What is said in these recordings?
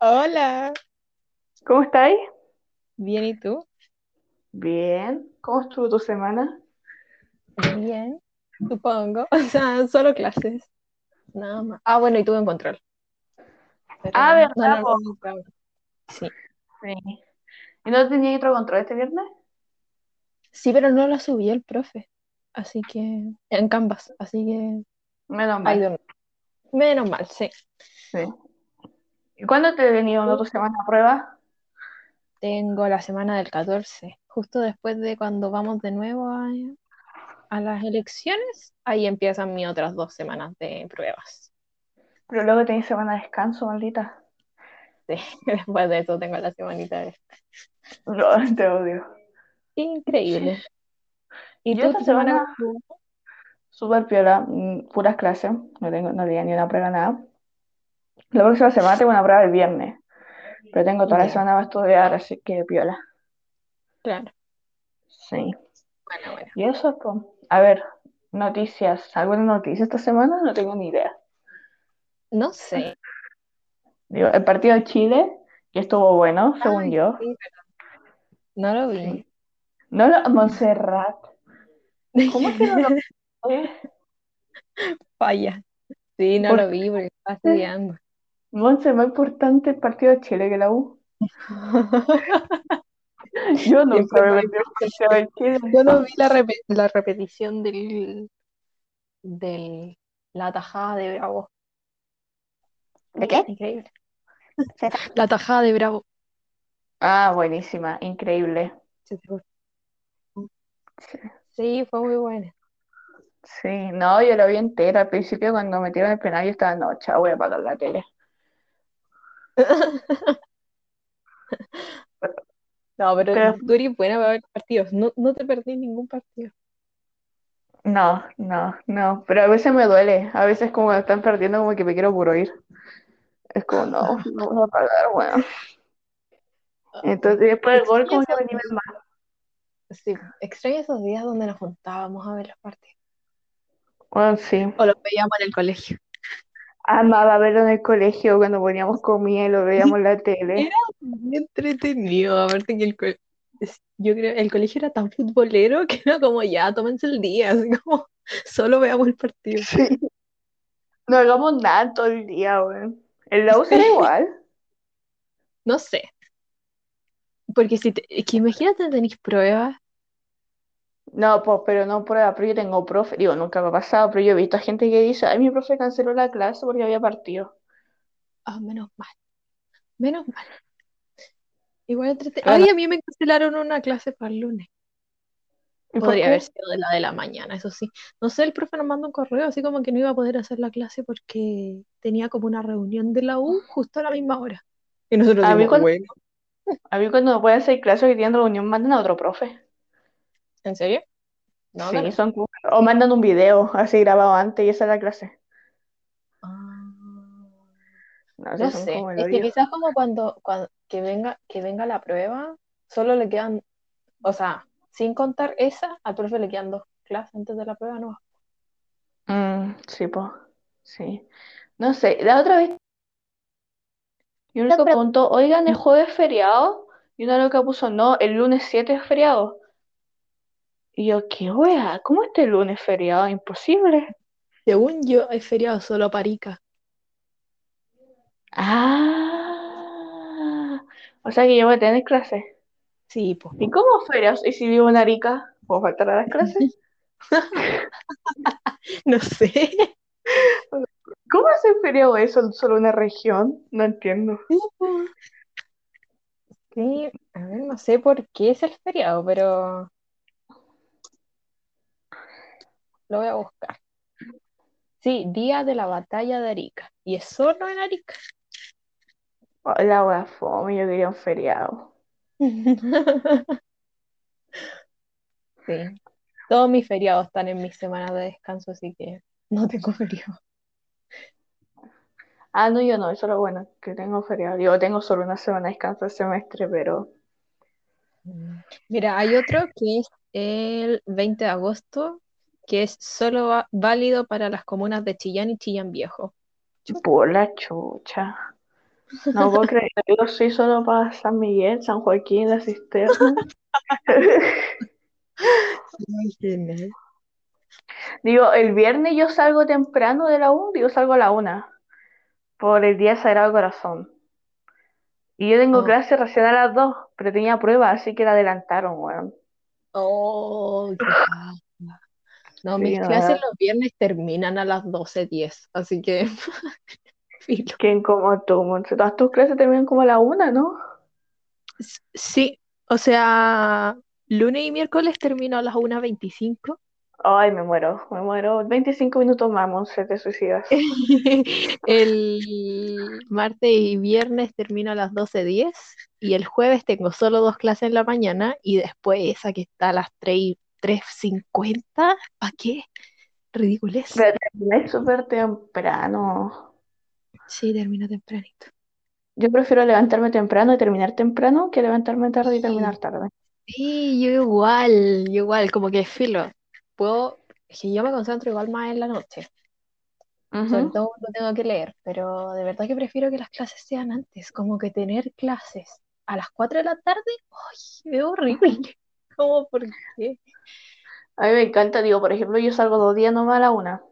Hola, ¿Cómo estáis? bien, ¿y tú? Bien. ¿Cómo estuvo tu semana? Bien, supongo. O sea, solo clases, nada más. Ah, bueno, y tuve un control, Ah, pero ¿verdad, no, no. Sí, Sí. ¿Y no tenías otro control este viernes? sí, pero no la subió el profe, así que, en Canvas, así que, Menos mal. Menos mal, sí. Sí. ¿Y cuándo te una tu semana a prueba? Tengo la semana del 14, justo después de cuando vamos de nuevo a, a las elecciones, ahí empiezan mis otras dos semanas de pruebas. Pero luego tenés semana de descanso, maldita. Sí, después de eso tengo la semanita de... No, te odio. Increíble. ¿Y Yo tú, esta semana semana, súper piola, mm, puras clases. No tengo, no tenía ni una prueba, nada. La próxima semana tengo una prueba el viernes. Pero tengo toda la semana para estudiar, así que piola. claro. Sí. Bueno, bueno. Y eso, pues. A ver, noticias. ¿Alguna noticia esta semana? No tengo ni idea. No sé. Digo, el partido de Chile, que estuvo bueno, según yo. sí, no lo vi. Sí. No lo, Montserrat. ¿Cómo que no lo ves? Falla. Sí, no ¿Por lo vi porque estaba estudiando. Monse, más importante el partido de Chile que la U. Yo Chile. Yo no vi la, repe- la repetición del, del, la tajada de Bravo. ¿De qué? Increíble. La tajada de Bravo. Ah, buenísima, increíble. Sí, fue muy buena. sí, no, yo lo vi entera. Al principio, cuando metieron el penal, yo estaba, no, chao, voy a apagar la tele. No, pero Pero tú eres buena para ver partidos. No, no te perdí ningún partido. no, no, no. Pero a veces me duele. A veces, como que están perdiendo, como que me quiero puro ir. Es como, no, no voy a pagar, bueno. Entonces, después del gol, Extraño como que esos me más. Sí, extraño esos días donde nos juntábamos a ver los partidos. Bueno, sí. O los veíamos en el colegio. Amaba verlo en el colegio cuando poníamos comida y lo veíamos en la tele. Era muy entretenido, aparte que el, co- yo creo el colegio era tan futbolero que era como ya, tómense el día, así como solo veamos el partido. Sí. No hagamos nada todo el día, weón. ¿El la U será igual? no sé, porque si te, es que imagínate tenéis pruebas, No, pues, pero no prueba, pero yo tengo profe, digo, nunca me ha pasado, pero yo he visto a gente que dice, ay, mi profe canceló la clase porque había partido. ah, menos mal, menos mal. Igual entrete- no, Ay, a mí me cancelaron una clase para el lunes. ¿y por Podría haber sido de la de la mañana, eso sí. No sé, el profe nos mandó un correo así como que no iba a poder hacer la clase porque tenía como una reunión de la U justo a la misma hora. Y nosotros A mí cuando, bueno, a mí cuando no pueden hacer clase que tienen reunión, mandan a otro profe. ¿En serio? No, Sí, son. O mandan un video así grabado antes y esa es la clase. Ah, No, sé, es que quizás como cuando, cuando que venga, que venga la prueba, solo le quedan, o sea, sin contar esa, al profe le quedan dos clases antes de la prueba, ¿no? Mm, sí, pues. Sí. No sé, la otra vez Y un loco preguntó, oigan, ¿el jueves es feriado? Y una loca puso, no, el lunes 7 es feriado. Y yo, ¿qué wea? ¿Cómo este lunes es feriado? Imposible. Según yo, hay feriado solo para Ica. Ah, o sea que yo voy a tener clase. Sí, pues. ¿Y cómo ferias? ¿Y si vivo en Arica? ¿Puedo faltar a las clases? No sé. ¿Cómo hace feriado eso solo una región? No entiendo. Sí, a ver, no sé por qué es el feriado, pero lo voy a buscar. Sí, Día de la Batalla de Arica. Y es solo en Arica. La wea fome, yo quería un feriado. Sí, todos mis feriados están en mis semanas de descanso, así que no tengo feriado. Ah, no, yo no, eso es lo bueno, que tengo feriado. Yo tengo solo una semana de descanso el semestre, pero... Mm. Mira, hay otro que es el 20 de agosto, que es solo va- válido para las comunas de Chillán y Chillán Viejo. Por la chucha. No puedo creer, yo soy solo para San Miguel, San Joaquín, La Cisterna. Digo, el viernes yo salgo temprano de la U, digo, salgo a la una, por el Día Sagrado Corazón. Y yo tengo Oh. clase recién a las dos, pero tenía prueba, así que la adelantaron, weón. Oh, qué. No, Sí, mis no, clases los viernes terminan a las 12.10, así que. ¿Quién como tú, Monse? Todas tus clases terminan como a la una, ¿no? Sí, o sea, lunes y miércoles termino a las 1.25. Ay, me muero, me muero. 25 minutos más, Monse, te suicidas. El martes y viernes termino a las 12.10 y el jueves tengo solo dos clases en la mañana y después esa que está a las 3 y 3.50. ¿Para qué? Ridiculez. Pero terminé súper temprano. Sí, termino tempranito. Yo prefiero levantarme temprano y terminar temprano que levantarme tarde y terminar tarde. Sí, yo igual, yo igual, como que filo. Puedo, que yo me concentro igual más en la noche, sobre Ujú. todo cuando tengo que leer, pero de verdad que prefiero que las clases sean antes, como que tener clases a las 4 de la tarde, ¡ay! Es horrible. ¿Cómo por qué? A mí me encanta, digo, por ejemplo, yo salgo dos días nomás a la una.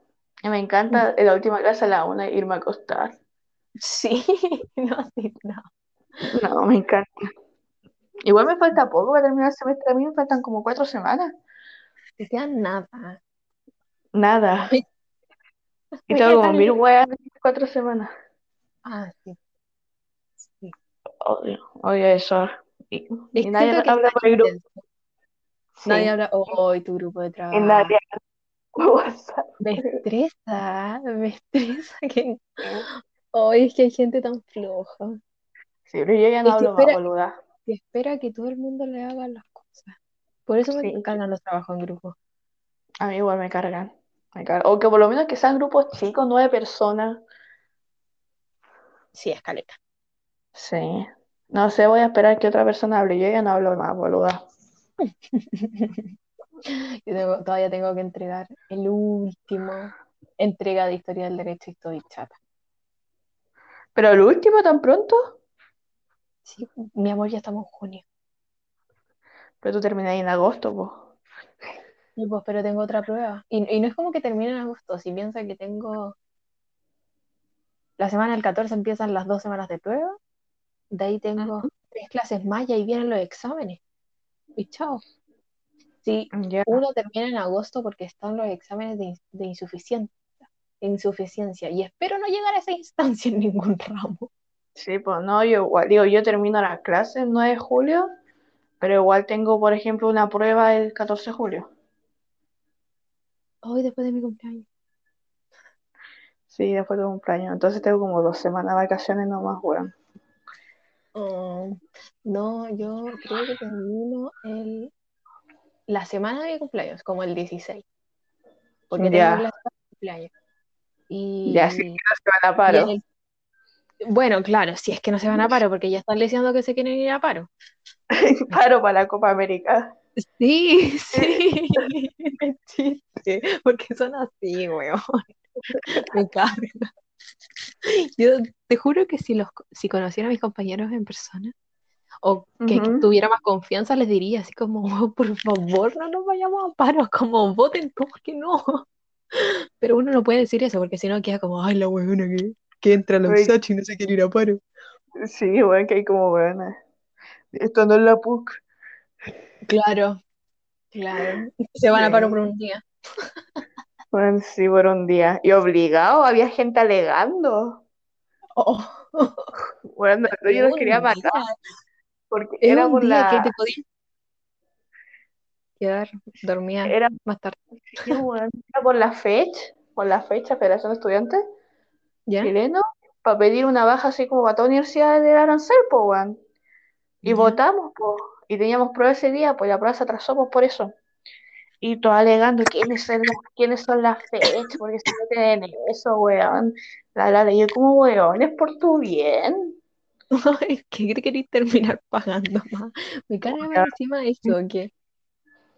Y me encanta en la última clase a la una irme a acostar. Sí, no, sí, no. No, me encanta. Igual me falta poco para terminar el semestre. A mí me faltan como cuatro semanas. Que sea nada. Nada. Y tengo como quedan- mil weas en cuatro semanas. Ah, sí. Sí. Odio, odio eso. Y, y nadie habla por el grupo. Sí. Nadie habla, hoy tu grupo de trabajo. nadie habla por WhatsApp. Me estresa, me estresa que hoy es que hay gente tan floja. Sí, pero yo ya no Es hablo más, boluda. que espera que todo el mundo le haga las cosas. Por eso me Sí. cargan los trabajos en grupo. A mí igual me cargan. Me cargan. O que por lo menos que sean grupos chicos, nueve personas. Sí, escaleta. Sí. No sé, voy a esperar que otra persona hable. Yo ya no hablo más, boluda. Yo tengo- todavía tengo que entregar el último entrega de historia del derecho y estoy chata. Pero el último tan pronto. Sí, mi amor, ya estamos en junio. Pero tú terminas en agosto, pues. Y pues, pero tengo otra prueba. Y, y no es como que termine en agosto. Si piensa que tengo. La semana del 14 empiezan las dos semanas de prueba. De ahí tengo tres clases más y ahí vienen los exámenes. Y chao. Ya. uno termina en agosto porque están los exámenes de, de insuficiencia, insuficiencia. Y espero no llegar a esa instancia en ningún ramo. Sí, pues no, yo igual, digo, yo termino las clases el 9 de julio, pero igual tengo, por ejemplo, una prueba el 14 de julio. Hoy después de mi cumpleaños. Sí, después de cumpleaños. Entonces tengo como dos semanas de vacaciones nomás, weón. Oh, no, yo creo que termino el, la semana de mi cumpleaños, como el 16. Porque tengo Ya. clase para mi cumpleaños. Y, Ya, sí, no se van a paro. el- bueno, claro, si es que no se van a paro, porque ya están diciendo que se quieren ir a paro. Paro para la Copa América. Sí, sí, chiste, porque son así, weón. Me carga. Yo te juro que si los si conociera a mis compañeros en persona o que, tuviera más confianza, les diría así como, "Oh, por favor, no nos vayamos a paro, como voten todos que no. Pero uno no puede decir eso porque si no queda como, ay, la weona que, que entra a la. USACH y no se quiere ir a paro. Sí, weón, que hay como weón. Esto no es la PUC. Claro, claro. Se van a paro por un día. Bueno, sí, por un día. Y obligado, había gente alegando. Oh, Bueno, yo los quería matar porque es era un por día que la. te podías quedar dormida Era, más tarde. sí, era por la fecha, por la fecha, Federación de Estudiantes ¿Ya? Chilenos, para pedir una baja así como para toda universidad del arancel, pues. Y Ya. votamos, pues. Y teníamos prueba ese día, pues la prueba se atrasó, pues, por eso. Y todos alegando quiénes son las, quiénes son las fechas, porque se meten en eso, weón. La, la, yo como, weón, es por tu bien. Que queréis terminar pagando más. Me carga más encima eso, que,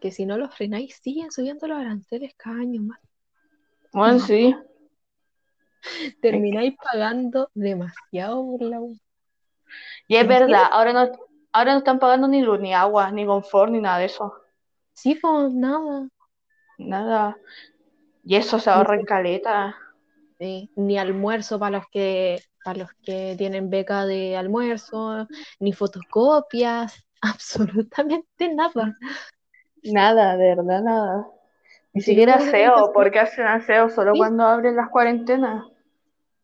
que si no los frenáis, siguen subiendo los aranceles cada año más. Bueno, sí. Termináis pagando demasiado por la U. Y es ¿En verdad, ahora no, ahora no están pagando ni luz, ni agua, ni confort, ni nada de eso. Sí, pues nada. Nada. Y eso se ahorra en caleta. Sí, Ni almuerzo para los que para los que tienen beca de almuerzo, ni fotocopias, absolutamente nada. Nada, de verdad, nada. Ni Sí, siquiera aseo, porque hacen aseo solo Sí. cuando abren las cuarentenas.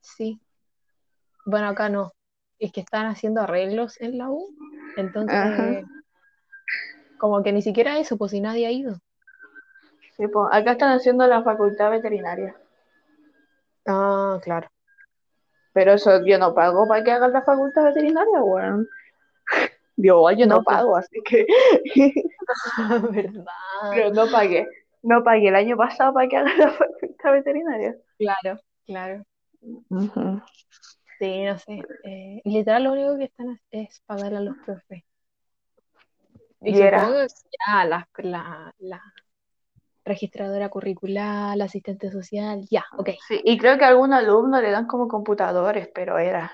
Sí. Bueno, acá no. Es que están haciendo arreglos en la U. Entonces, Ajá. Como que ni siquiera eso, pues si nadie ha ido. Sí, pues, acá están haciendo la facultad veterinaria. Ah, claro. Pero eso yo no pago para que hagan la facultad veterinaria, weón. Yo, no, No, pues. pago, así que. ¿Verdad? Pero no pagué. No pagué el año pasado para que hagan la facultad veterinaria. Claro, claro. Sí, no sé. Eh, literal, lo único que están es, es pagarle a los profes. Y Y era. ya la, la, la registradora curricular, la asistente social, ya, ok. Sí, y creo que a algún alumno le dan como computadores, pero era.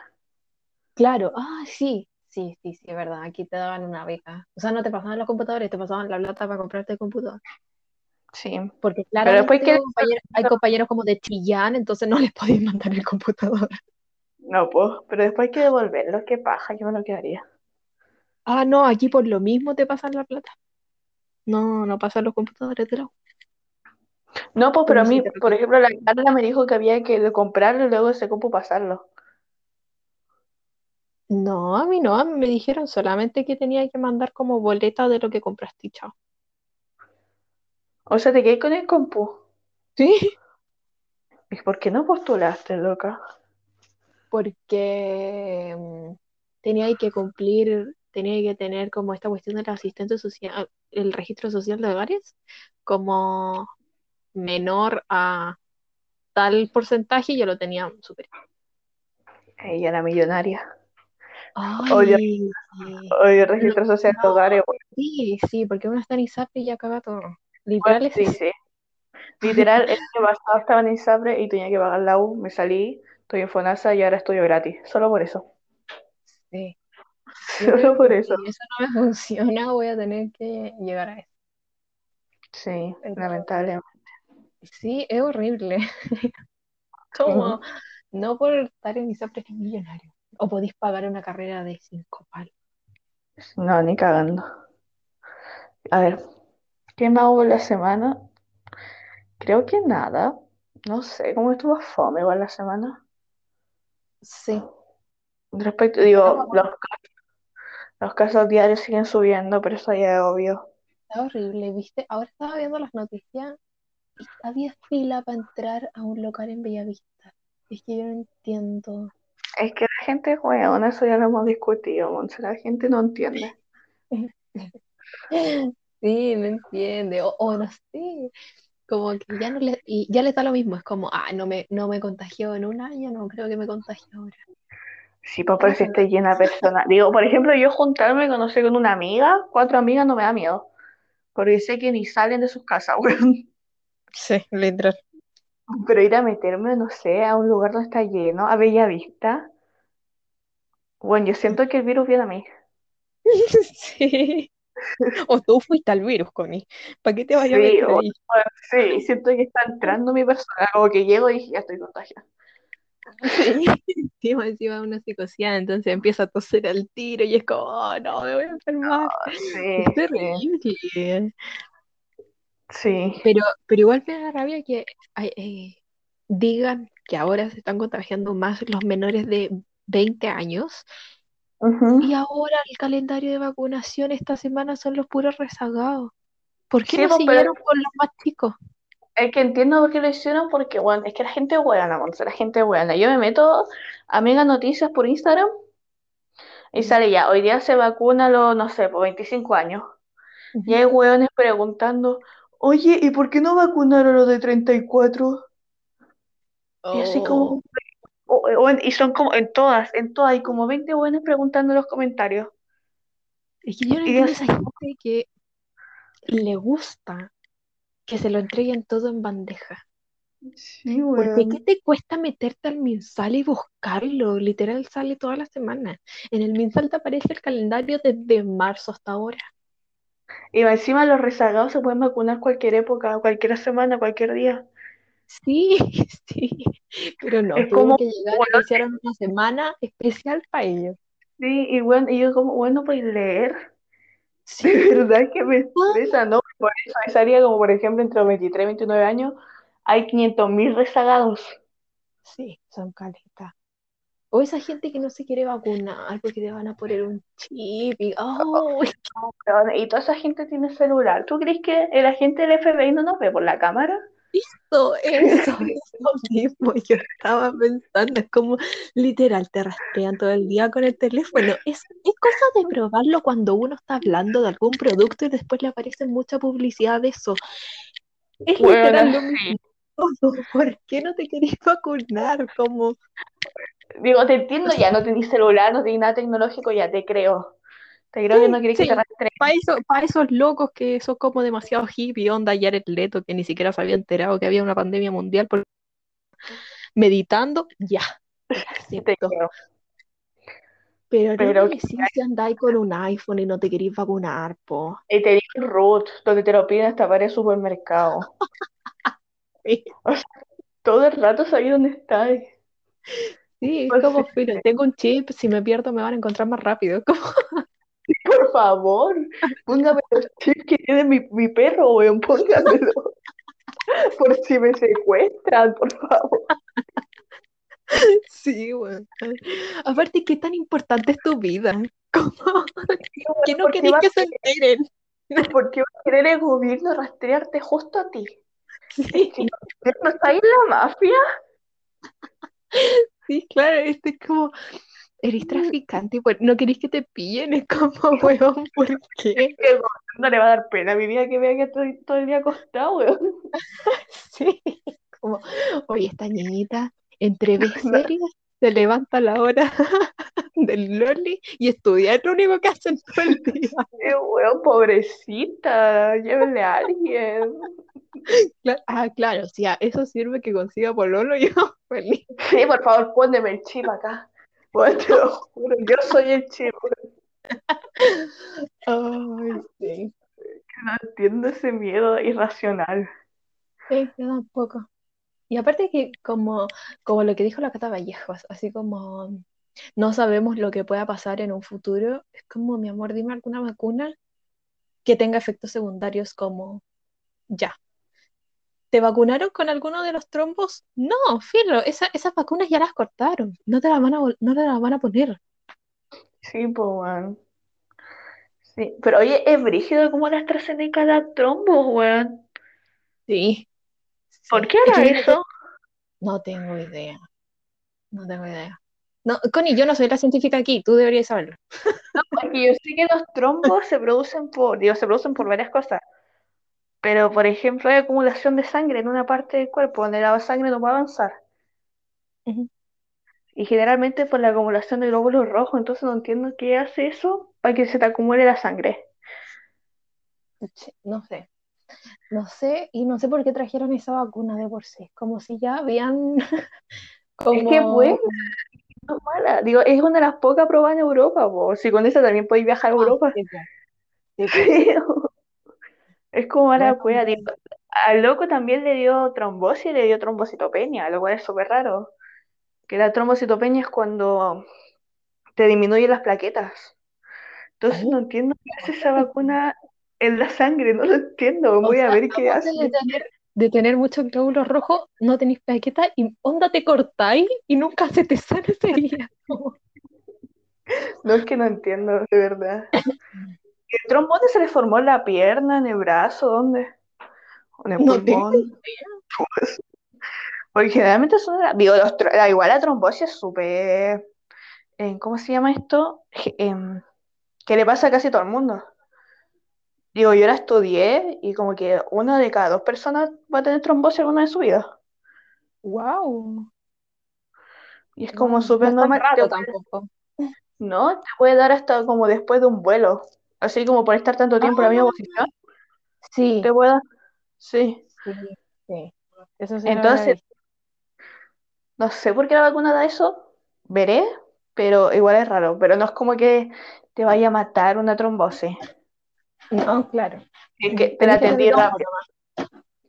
Claro, ah, sí, sí, sí, sí, es verdad. Aquí te daban una beca. O sea, no te pasaban los computadores, te pasaban la plata para comprarte el computador. Sí. Porque claramente después que. compañeros- hay compañeros como de Chillán, entonces no les podéis mandar el computador. No, pues. Pero después hay que devolverlo. Qué paja, yo me lo quedaría. Ah, no, aquí por lo mismo te pasan la plata. No, no pasan los computadores de la U. No, pues, pero a mí, por ejemplo, la Carla me dijo que había que comprarlo y luego ese compu pasarlo. No, a mí no, a mí me dijeron solamente que tenía que mandar como boleta de lo que compraste chao. O sea, te quedé con el compu. Sí. ¿Y por qué no postulaste, loca? Porque mm, tenía que cumplir, tenía que tener como esta cuestión del asistente social, el registro social de hogares, como menor a tal porcentaje, y yo lo tenía superior. Ella era millonaria. Ay, Odio, sí. odio el registro social de hogares. Sí, sí, porque uno está en ISAPRE y ya caga todo. Literal Sí, sí. Literal, el año pasado estaba en ISAPRE y tenía que pagar la U, me salí, estoy en FONASA y ahora estudio gratis. Solo por eso. Sí. Solo por eso. si eso no me funciona, voy a tener que llegar a eso. Sí, Pero- lamentable. Sí, es horrible. Como, no por estar en ISAPRE que es millonario. O podéis pagar una carrera de cinco palos. No, ni cagando. A ver, ¿qué más hubo la semana? Creo que nada. No sé, ¿cómo estuvo fome igual la semana? Sí. Respecto, digo, los, los casos diarios siguen subiendo, pero eso ya es obvio. Está horrible, ¿viste? Ahora estaba viendo las noticias y había fila para entrar a un local en Bellavista. Es que yo no entiendo. Es que la gente es weona, eso ya lo hemos discutido, Monse, la gente no entiende. Sí, me entiende. O, o no sé. Como que ya no le, y ya le da lo mismo. Es como, ah, no me, no me contagió en un año, no creo que me contagie ahora. Sí, pues pero si está llena de personas. Digo, por ejemplo, yo juntarme, conocer con una amiga, cuatro amigas, no me da miedo. Porque sé que ni salen de sus casas, weón. Sí, literal. Pero ir a meterme, no sé, a un lugar donde está lleno, a Bella Vista. Bueno, yo siento que el virus viene a mí. Sí. O tú fuiste al virus, Connie. ¿Para qué te vayas a meter sí, siento que está entrando mi persona. Como que llego y ya estoy contagiada. Sí. Encima, encima una psicoseada, entonces empieza a toser al tiro y es como, oh, no, me voy a enfermar. Sí, Es terrible. sí. Pero, pero igual me da rabia que ay, eh, digan que ahora se están contagiando más los menores de 20 años y ahora el calendario de vacunación esta semana son los puros rezagados. ¿Por qué Sí, no pues, pero- siguieron con los más chicos? Es que entiendo por qué lo hicieron, porque, bueno, es que la gente es buena, Monse, la gente es buena. Yo me meto a Mega Noticias por Instagram y sale ya, hoy día se vacuna a los, no sé, por 25 años. Y hay hueones preguntando, oye, ¿y por qué no vacunaron los de 34? Y así como, Oh, o- y son como en todas, en todas, hay como 20 hueones preguntando en los comentarios. es que yo no entiendo es- esa gente que le gusta que se lo entreguen todo en bandeja. Sí, ¿Por qué? ¿Qué te cuesta meterte al Minsal y buscarlo? Literal sale toda la semana. En el Minsal te aparece el calendario desde marzo hasta ahora. Y encima los rezagados se pueden vacunar cualquier época, cualquier semana, cualquier día. Sí, sí, pero no, Es como, que llegar bueno, hicieron una semana especial para ellos. sí, y bueno, y yo como, bueno, pues leer. De Sí, verdad que me estresa, ¿no? Por eso esa área, como por ejemplo, entre los 23 y 29 años, hay 500.000 rezagados. sí, son caletas. O esa gente que no se quiere vacunar porque te van a poner un chip y, oh, Y toda esa gente tiene celular. ¿Tú crees que el agente del FBI no nos ve por la cámara? Eso, eso, eso mismo yo estaba pensando, es como literal, te rastrean todo el día con el teléfono. Es, es cosa de probarlo cuando uno está hablando de algún producto y después le aparece mucha publicidad de eso. Es Bueno, literal lo mismo. ¿Por qué no te querés vacunar? Como, digo, te entiendo ya, no tenés celular, no tenés nada tecnológico, ya te creo. Te creo que no sí, querés que te sí, rastreen. para eso, para esos locos que son como demasiado hippie, onda Jared Leto, que ni siquiera se había enterado que había una pandemia mundial por meditando, ya, la Te creo. Pero no decís si andáis con un iPhone y no te queréis vacunar, po. y te digo root, donde te lo piden hasta para el supermercado. O sea, todo el rato sabía dónde estás. Sí, es O como, filo, tengo un chip, si me pierdo me van a encontrar más rápido. Como, por favor, póngame los chips que tiene mi, mi perro, weón, póngamelo. Por si me secuestran, por favor. sí, weón. Aparte, ¿qué tan importante es tu vida? No ¿Por qué queréis va, que se enteren. por qué va a querer el gobierno rastrearte justo a ti? Sí, no, ¿no está ahí la mafia? sí, claro, este es como, eres traficante pues, no queréis que te pillen, es como, weón, ¿por qué? Que el gobierno le va a dar pena a mi vida que vea que estoy todo el día acostado, weón. Sí, como, oye, esta niñita, entre series, se levanta a la hora del loli y estudia, es lo único que hacen todo el día. Eh, weón, pobrecita, llévenle a alguien. Ah, claro, si a eso sirve que consiga pololo, yo feliz. Sí, por favor, póndeme el chip acá. Weón, te lo juro, yo soy el weón. Ay, sí. No entiendo ese miedo irracional. Sí, yo tampoco. Y aparte que como, como lo que dijo la Cata Vallejos, así como no sabemos lo que pueda pasar en un futuro, es como, mi amor, dime alguna vacuna que tenga efectos secundarios como ya. ¿Te vacunaron con alguno de los trombos? No, filo, esa- esas vacunas ya las cortaron, no te las van a, vol- no te las van a poner. Sí, pues, weón. Sí, pero oye, es brígido como la AstraZeneca da trombos, weón. Sí, ¿Por sí. qué Es que no, eso? no tengo idea, no tengo idea. No, Connie, yo no soy la científica aquí, tú deberías saberlo. Porque yo sé que los trombos se producen por, digo, se producen por varias cosas. Pero, por ejemplo, hay acumulación de sangre en una parte del cuerpo donde la sangre no puede avanzar. Ujú. Y generalmente por la acumulación de glóbulos rojos, entonces no entiendo qué hace eso para que se te acumule la sangre. Sí, No sé, no sé, y no sé por qué trajeron esa vacuna de por sí, como si ya habían Es que bueno, como... no mala. Digo, es una de las pocas probadas en Europa, po. Si con esa también podéis viajar a Ah, Europa. sí, sí, po. Es como mala Bueno, cueva. Digo, al loco también le dio trombosis y le dio trombocitopenia, lo cual es súper raro. Que la trombocitopenia es cuando te disminuyen las plaquetas. Entonces no oh, entiendo qué hace esa vacuna en la sangre, no lo entiendo. o Voy a sea, ver qué hace. de tener, de tener muchos glóbulos rojos, no tenéis plaquetas y onda te cortáis y nunca se te sana ese día. No es que no entiendo, de verdad. ¿El trombón se le formó en la pierna, en el brazo? ¿Dónde? ¿O en el No pulmón? Porque generalmente son... la- Digo, los la- igual la trombosis es súper... eh, ¿Cómo se llama esto? Em, que le pasa a casi todo el mundo. Digo, yo la estudié y como que una de cada dos personas va a tener trombosis alguna vez en su vida. Wow, Y es como wow, no súper normal. Raro tampoco. no, te puede dar hasta como después de un vuelo. Así como por estar tanto tiempo en la misma Ah, posición. Te sí, puede dar. Sí. sí, sí. Eso sí Entonces, no sé por qué la vacuna da eso, veré, pero igual es raro, pero no es como que te vaya a matar una trombosis, No, claro. es que te la atendí rápido.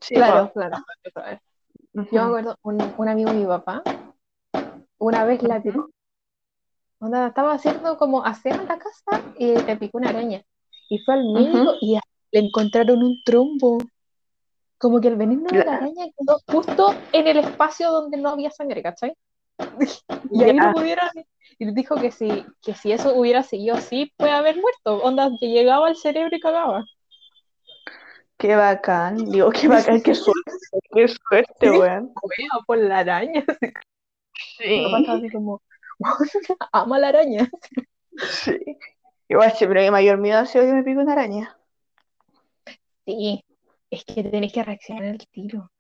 Sí, Claro, po. claro. Yo me acuerdo, un, un amigo de mi papá, una vez la Ujú. Onda, estaba haciendo como aseo en la casa y le picó una araña. Y fue al médico y a- le encontraron un trombo. Como que el veneno de la araña quedó justo en el espacio donde no había sangre, ¿cachai? Y ahí Ya, lo pudieron. Y dijo que si, que si eso hubiera seguido así, puede haber muerto. Onda, que llegaba al cerebro y cagaba. qué bacán, digo, qué bacán, qué suerte, qué suerte, weón. Por la araña. Mi papá estaba Sí, así como, ama la araña. sí. Igual siempre mi mayor miedo ha sido que me pique una araña. Sí, es que tenés que reaccionar al tiro.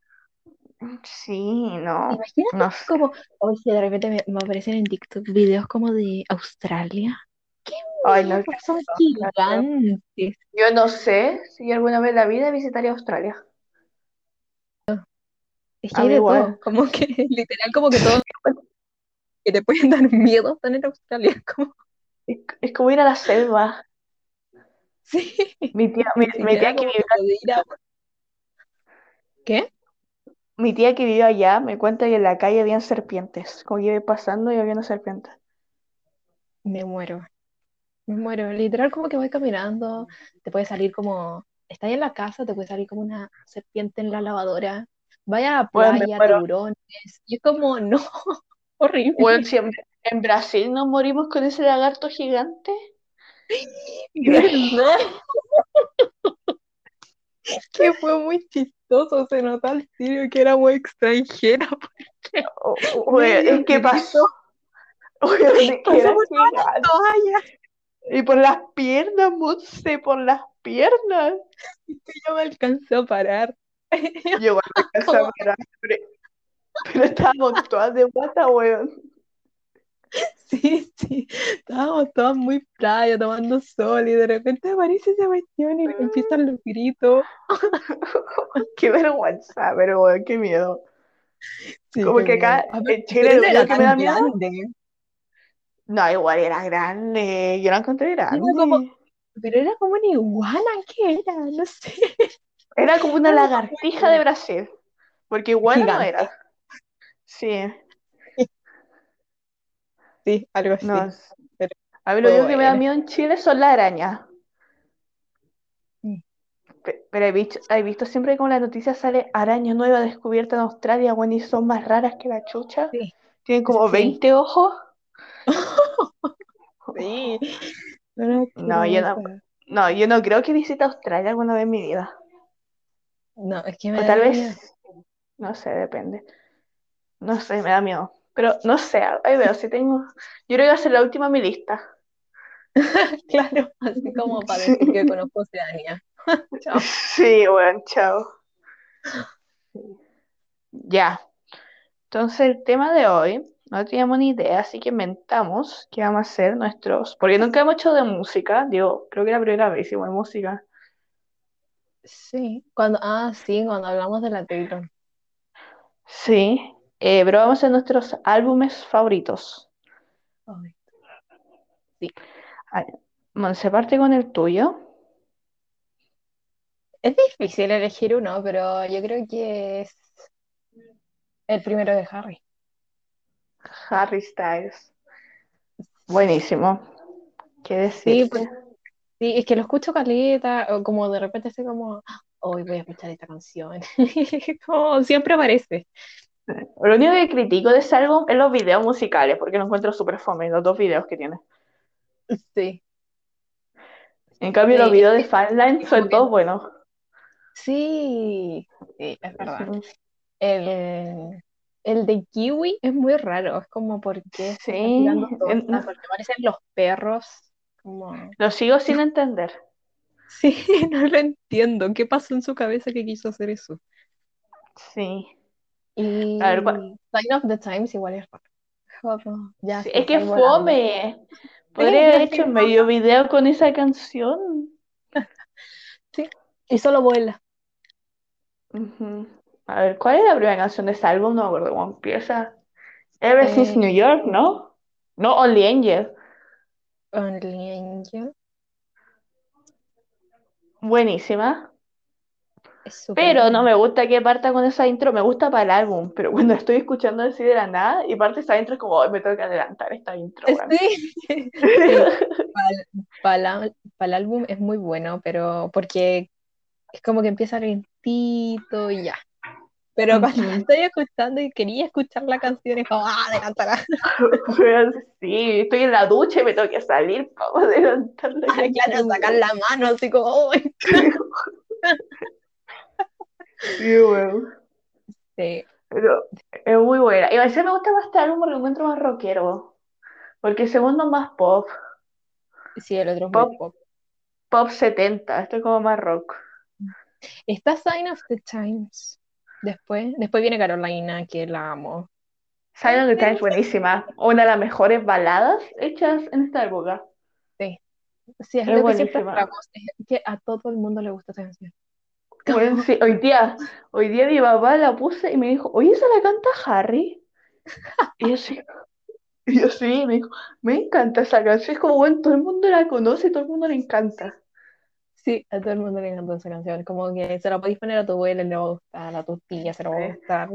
Sí, no, Imagínate no sé. como, oye, de repente me, me aparecen en TikTok videos como de Australia. ¡Qué Ay, no, Son gigantes. Yo no sé si alguna vez en la vida visitaría Australia. Es que hay de igual. todo. Como que, literal, como que todo que te pueden dar miedo están en Australia. Como, Es, es como ir a la selva. sí, Mi tía, mi, tía que vive, a... ¿Qué? mi tía que vive allá me cuenta que en la calle habían serpientes. Como iba pasando y había una serpiente. Me muero. Me muero. Literal, como que voy caminando, te puede salir como... Estás en la casa, te puede salir como una serpiente en la lavadora. Vaya a la Bueno, playa, tiburones. Y es como, no, horrible. Bueno, si en, en Brasil nos morimos con ese lagarto gigante. ¿Verdad? Que fue muy chistoso, se nota al tiro que era muy extranjera. O- o- Oye, Medio ¿en qué grito. pasó? Que Pasó por. Y por las piernas, Monse, por las piernas. que yo me alcancé a parar. Yo me alcancé a mirar, pero, estábamos todas de guata, weón. Sí, sí, estábamos todas muy playa, tomando sol, y de repente aparece esa cuestión y empiezan los gritos. Qué vergüenza, pero weón, qué miedo. Sí, Como que acá en Chile lo era que me da miedo. grande. No, igual era grande. Yo la encontré grande. como- Pero era como una iguana, ¿qué era? No sé. Era como una Era lagartija de Brasil. Porque igual no era. Sí, Sí, algo así. no. Pero A mí lo único que me da miedo en Chile son las arañas. Pe- Pero he visto, he visto siempre como la noticia sale araña nueva descubierta en Australia, bueno, y son más raras que la chucha. Sí, Tienen como Sí. 20 ojos. sí. No, yo no, no, yo no creo que visite Australia alguna vez en mi vida. No, es que me O da tal miedo. vez, no sé, depende. No sé, me da miedo. Pero no sé, ahí veo si tengo. Yo creo que va a ser la última en mi lista. Claro, así como para Sí. decir que conozco Oceanía. Chao. Sí, bueno, chao. Ya. Entonces el tema de hoy, no teníamos ni idea, así que inventamos que vamos a hacer nuestros, porque nunca hemos hecho de música, digo, creo que la primera vez hicimos de música. Sí, cuando, ah, sí, cuando hablamos de la Taylor. Sí, eh, pero vamos a nuestros álbumes favoritos. Ay, Monse, parte con el tuyo. Es difícil elegir uno, pero yo creo que es el primero de Harry. Harry Styles. Buenísimo. ¿Qué Sí, decirte? pues, sí, es que lo escucho caleta, o como de repente estoy como, hoy voy a escuchar esta canción. Como siempre aparece. Lo único que critico de ese álbum es los videos musicales, porque lo encuentro súper fome, los dos videos que tiene. Sí, En cambio, los videos de Fanline son todos buenos. sí, sí, es verdad. El, el de Kiwi es muy raro, es como, ¿por qué se está Sí? Porque parecen los perros, como... Lo sigo sin entender. Sí, no lo entiendo. ¿Qué pasó en su cabeza que quiso hacer eso? Sí. Y A ver, ¿cuál- Sign of the Times igual es ya Sí, es que fome. Podría Sí, haber hecho sí, medio video con esa canción. Y solo vuela. A ver, ¿cuál es la primera canción de ese álbum? No me acuerdo cómo empieza. Ever Since Eh, New York, ¿no? No, Only Angel. Only Angel. Buenísima. Es Pero no me gusta que parta con esa intro, me gusta para el álbum, pero cuando estoy escuchando así de la nada y parte esa intro es como, "Ay, me tengo que adelantar esta intro, weón". Sí, sí. Para el álbum es muy bueno, pero porque es como que empieza lentito y ya. Pero cuando estoy escuchando y quería escuchar la canción, es como, ah, adelantará. Sí, estoy en la ducha y me tengo que salir para adelantar la Ay, claro, sacar la mano, así como, oh, Sí, weón. sí, Pero es muy buena. Y a veces me gusta más este álbum porque lo encuentro más rockero. Porque el segundo más pop. sí, el otro es muy Pop, pop. pop 70. Este es como más rock. Está Sign of the Times. Después, después viene Carolina, que la amo. Sign of the Times, buenísima. Una de las mejores baladas hechas en esta época. Sí, sí, es Es lo que siempre hablamos, es que a todo el mundo le gusta canción. Bueno, sí, hoy día, hoy día mi papá la puse y me dijo, oye, ¿esa la canta Harry? Y yo sí, y yo sí, me dijo, me encanta esa canción. Es como, bueno, todo el mundo la conoce, todo el mundo le encanta. Sí, a todo el mundo le encanta esa canción. Como que se la podéis poner a tu abuela, le va a gustar, a tu tía se la va a gustar.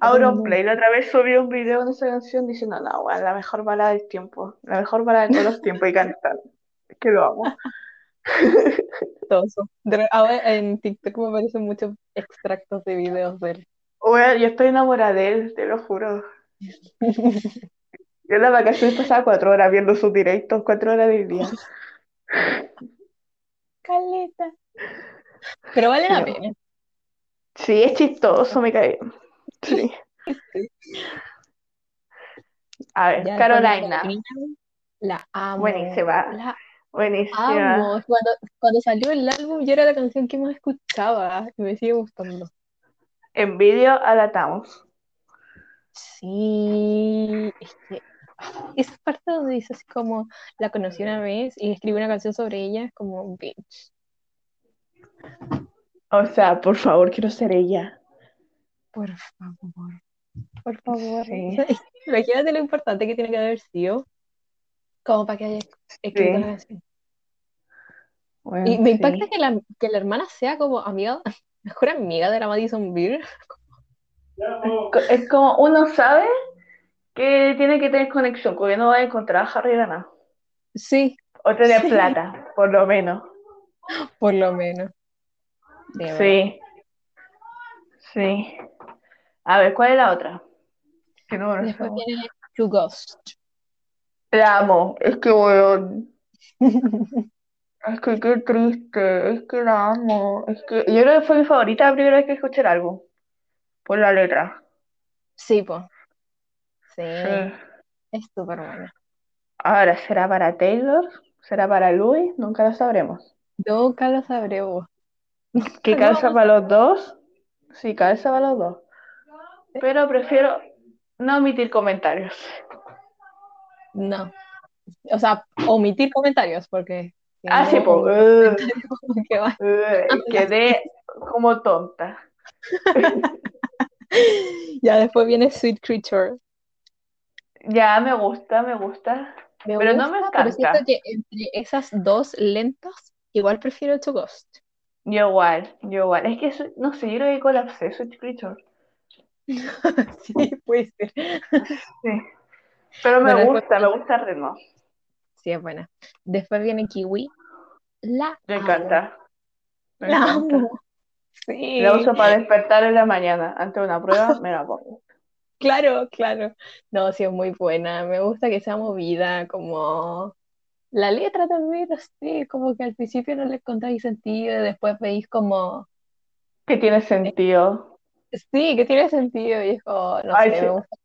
Auronplay, la otra vez subí un video en esa canción diciendo, no, bueno, la mejor balada del tiempo, la mejor balada de todos los tiempos y cantar. Es que lo amo. Ahora en TikTok me aparecen muchos extractos de videos de él. Bueno, yo estoy enamorada de él, te lo juro. Yo en las vacaciones pasaba cuatro horas viendo sus directos, cuatro horas del día. Caleta. Pero vale la pena. Sí, es chistoso, me cae. Sí. A ver, Ya Carolina. Carolina, La amo. Buenísima. La Buenísima. amo. Cuando, cuando salió el álbum, yo era la canción que más escuchaba y me sigue gustando. En vídeo a la Tamos. Sí, es que esa parte donde dice así como la conocí una vez y escribí una canción sobre ella, es como bitch. O sea, por favor, quiero ser ella. Por favor, por favor. Sí. Imagínate lo importante que tiene que haber sido como para que haya escrito Sí. la canción. Bueno, Y me impacta que la, que la hermana sea como amiga, mejor amiga de la Madison Beer. Es como uno sabe que tiene que tener conexión, porque no va a encontrar a Harry nada. Sí, O tener Sí. plata, por lo menos. por lo menos. Sí. Sí. Sí. A ver, ¿cuál es la otra? Que no me lo Después viene To Ghost. La amo. Es que, weón. Es que qué triste. Es que la amo. Es que yo creo que fue mi favorita la primera vez que escuché el álbum. Por la letra. Sí, pues. Sí, Sí. es súper buena. Ahora, ¿será para Taylor? ¿Será para Louis? Nunca lo sabremos. Nunca lo sabremos. ¿Qué No, calza para los dos? Sí, calza para los dos. Pero prefiero no omitir comentarios. no. O sea, omitir comentarios, porque Ah, sí, po. Uh, que uh, quedé como tonta. Ya después viene Sweet Creature. Ya me gusta, me gusta. Me Pero gusta, no me pero siento encanta. que entre esas dos lentas, igual prefiero To Ghost. Yo igual, yo igual. Es que, no sé, yo creo que colapsé, soy Creature. Sí, puede ser. Sí. Pero me Bueno, después gusta, me gusta el ritmo. Sí, es buena. Después viene Kiwi. La Me amo. encanta. Me La encanta. amo. Sí. La uso para despertar en la mañana. Ante una prueba, me la pongo. Claro, claro. No, sí, es muy buena. Me gusta que sea movida, como la letra también, así, como que al principio no le encontráis sentido, y después veis como, Que tiene sentido. sí, que tiene sentido, y es como, no Ay, sé, sí. me gusta.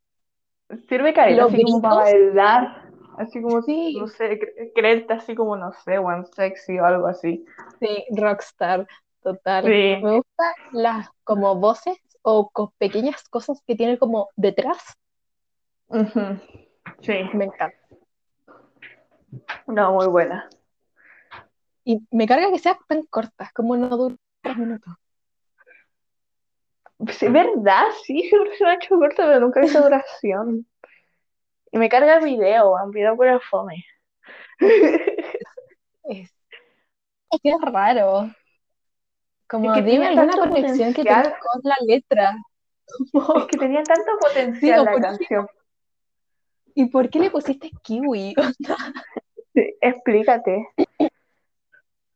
Sirve carita, como para bailar. Así como, sí, no sé, cre- creerte así como, no sé, one sexy o algo así. sí, rockstar, total. Sí. Me gusta las como voces o co- pequeñas cosas que tiene como detrás, Ujú. Sí. me encanta. No, muy buena. Y me carga que sean tan cortas, como no duran tres minutos. Sí, ¿verdad? Sí, siempre se me ha hecho corto, pero nunca he visto duración. Y me carga el video, un video por el fome. Es, es que es raro. Como Es que dime alguna conexión que tenga con la letra. Es que tenía tanto potencial Digo, la canción. ¿Y por qué le pusiste kiwi? Sí, explícate.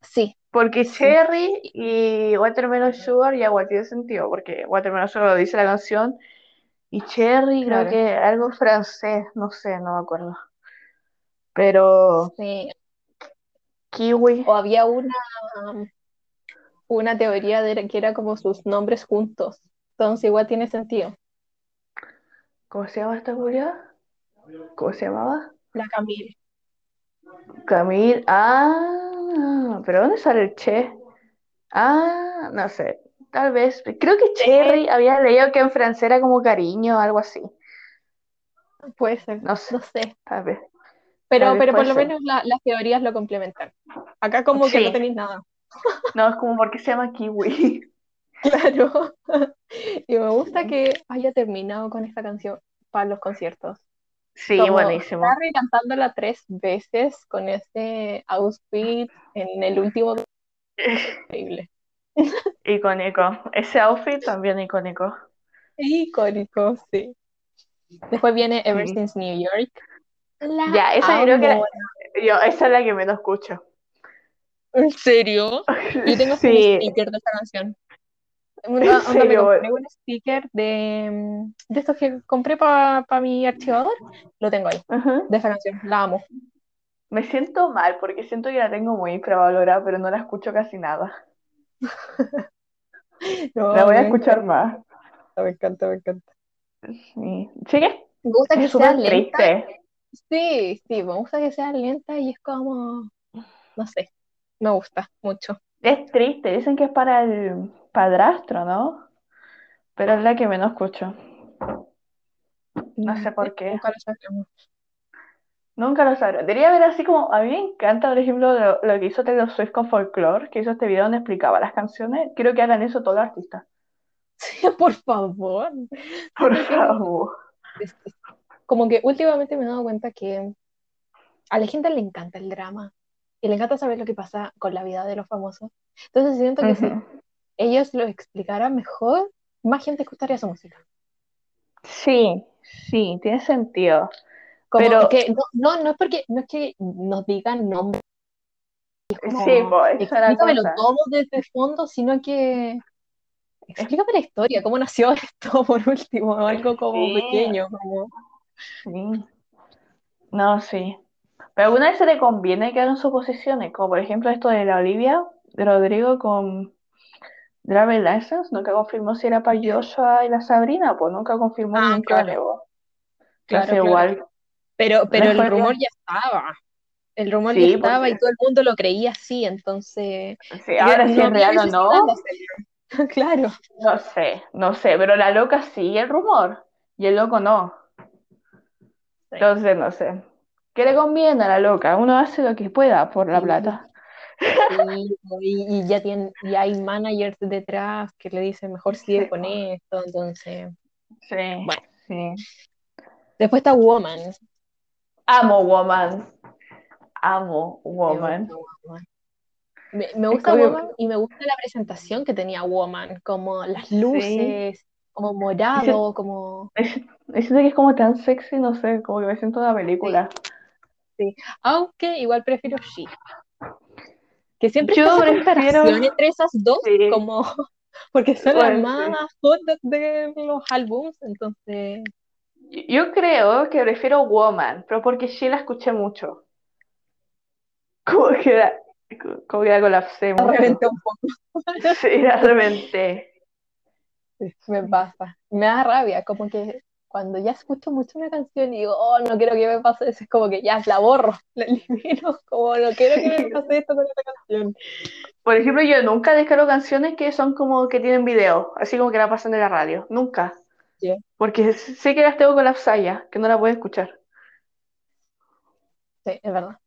Sí, Porque. Cherry y Watermelon Sugar ya tiene sentido, porque Watermelon Sugar lo dice la canción, y Cherry Claro. creo que algo francés, no sé, no me acuerdo. Pero sí. Kiwi, O había una, una teoría de que era como sus nombres juntos. Entonces igual tiene sentido. ¿cómo se llama esta culiada? ¿Cómo se llamaba? La Camille. Camille, ah, pero ¿dónde sale el Che? Ah, no sé, tal vez, creo que Cherry había leído que en francés era como cariño o algo así, Puede ser, no sé, no sé. tal vez. Pero, Tal vez pero por lo ser. menos la- las teorías lo complementan. Acá como que no tenéis nada. No, es como porque se llama Kiwi. Claro. Y me gusta que haya terminado con esta canción para los conciertos. Sí, Como buenísimo. Harry cantándola tres veces con ese outfit en el último increíble. Icónico. Ese outfit también icónico. Icónico, sí. Después viene Ever Sí. Since New York. La Ya, esa yo creo que la- yo, esa es la que menos escucho. ¿En serio? Yo tengo hasta un Sí, sticker de esta canción. Un sticker de, mm, de estos que compré para mi archivador. Lo tengo ahí, de esa canción. La amo. Me siento mal porque siento que la tengo muy infravalorada, pero no la escucho casi nada. No, La voy a escuchar más. me encanta, me encanta. Sí, sí que Me gusta que sea lenta. triste. Sí, sí, me gusta que sea lenta y es como, no sé, me gusta mucho. Es triste. Dicen que es para el padrastro, ¿no? Pero es la que menos escucho. No sé por qué. Nunca lo sabré. Debería haber así como, a mí me encanta, por ejemplo, lo, lo que hizo Taylor Swift con Folklore, que hizo este video donde explicaba las canciones. Quiero que hagan eso todos los artistas. Sí, por favor. Por favor. como que últimamente me he dado cuenta que a la gente le encanta el drama y le encanta saber lo que pasa con la vida de los famosos. Entonces siento que si ellos lo explicaran mejor, más gente escucharía su música. Sí, sí, tiene sentido. Como Pero- que no, no, no es porque no es que nos digan nombres, como, Sí, pues, explícamelo cosa. todo desde el fondo, sino que explícame la historia, cómo nació esto por último, algo como Sí. pequeño, como Sí. No, sí. Pero alguna vez se le conviene que hagan suposiciones, como por ejemplo esto de la Olivia, de Rodrigo con Driver License, nunca confirmó si era para Joshua y la Sabrina, pues nunca confirmó Ah, ningún claro. Claro, Entonces claro. igual, Pero, pero el rumor ya estaba. El rumor Sí, ya estaba porque- y todo el mundo lo creía así, entonces. sí, ahora si no es había real o no. Claro. no sé, no sé, pero la loca sí el rumor y el loco no. Entonces, no sé. ¿Qué le conviene a la loca? Uno hace lo que pueda por la plata. Sí, y, y ya tienen, y hay managers detrás que le dicen mejor sigue Sí, con po. esto, entonces. Sí, Bueno. sí. Después está Woman. Amo Woman. Amo Me Woman. gusta Woman. Me, me gusta Woman y me gusta la presentación que tenía Woman, como las luces, como morado, como. Me me siento que es como tan sexy, no sé, como que me siento en una película. Aunque igual prefiero She. Que siempre Yo prefiero- comparación entre esas dos, Sí. como porque son Bueno, las más hot de los álbums, entonces Yo creo que prefiero Woman, pero porque sí la escuché mucho. Como que la, como que la colapsé la mucho. reventé un poco. Sí, la reventé. Me pasa, me da rabia, como que cuando ya escucho mucho una canción y digo, oh, no quiero que me pase eso, es como que ya la borro, la elimino, como no quiero que me pase esto con esta canción. Por ejemplo, yo nunca descargo canciones que son como que tienen video, así como que la pasan de la radio. Nunca. Porque sé que las tengo colapsadas ya, que no la puedo escuchar. Sí, es verdad.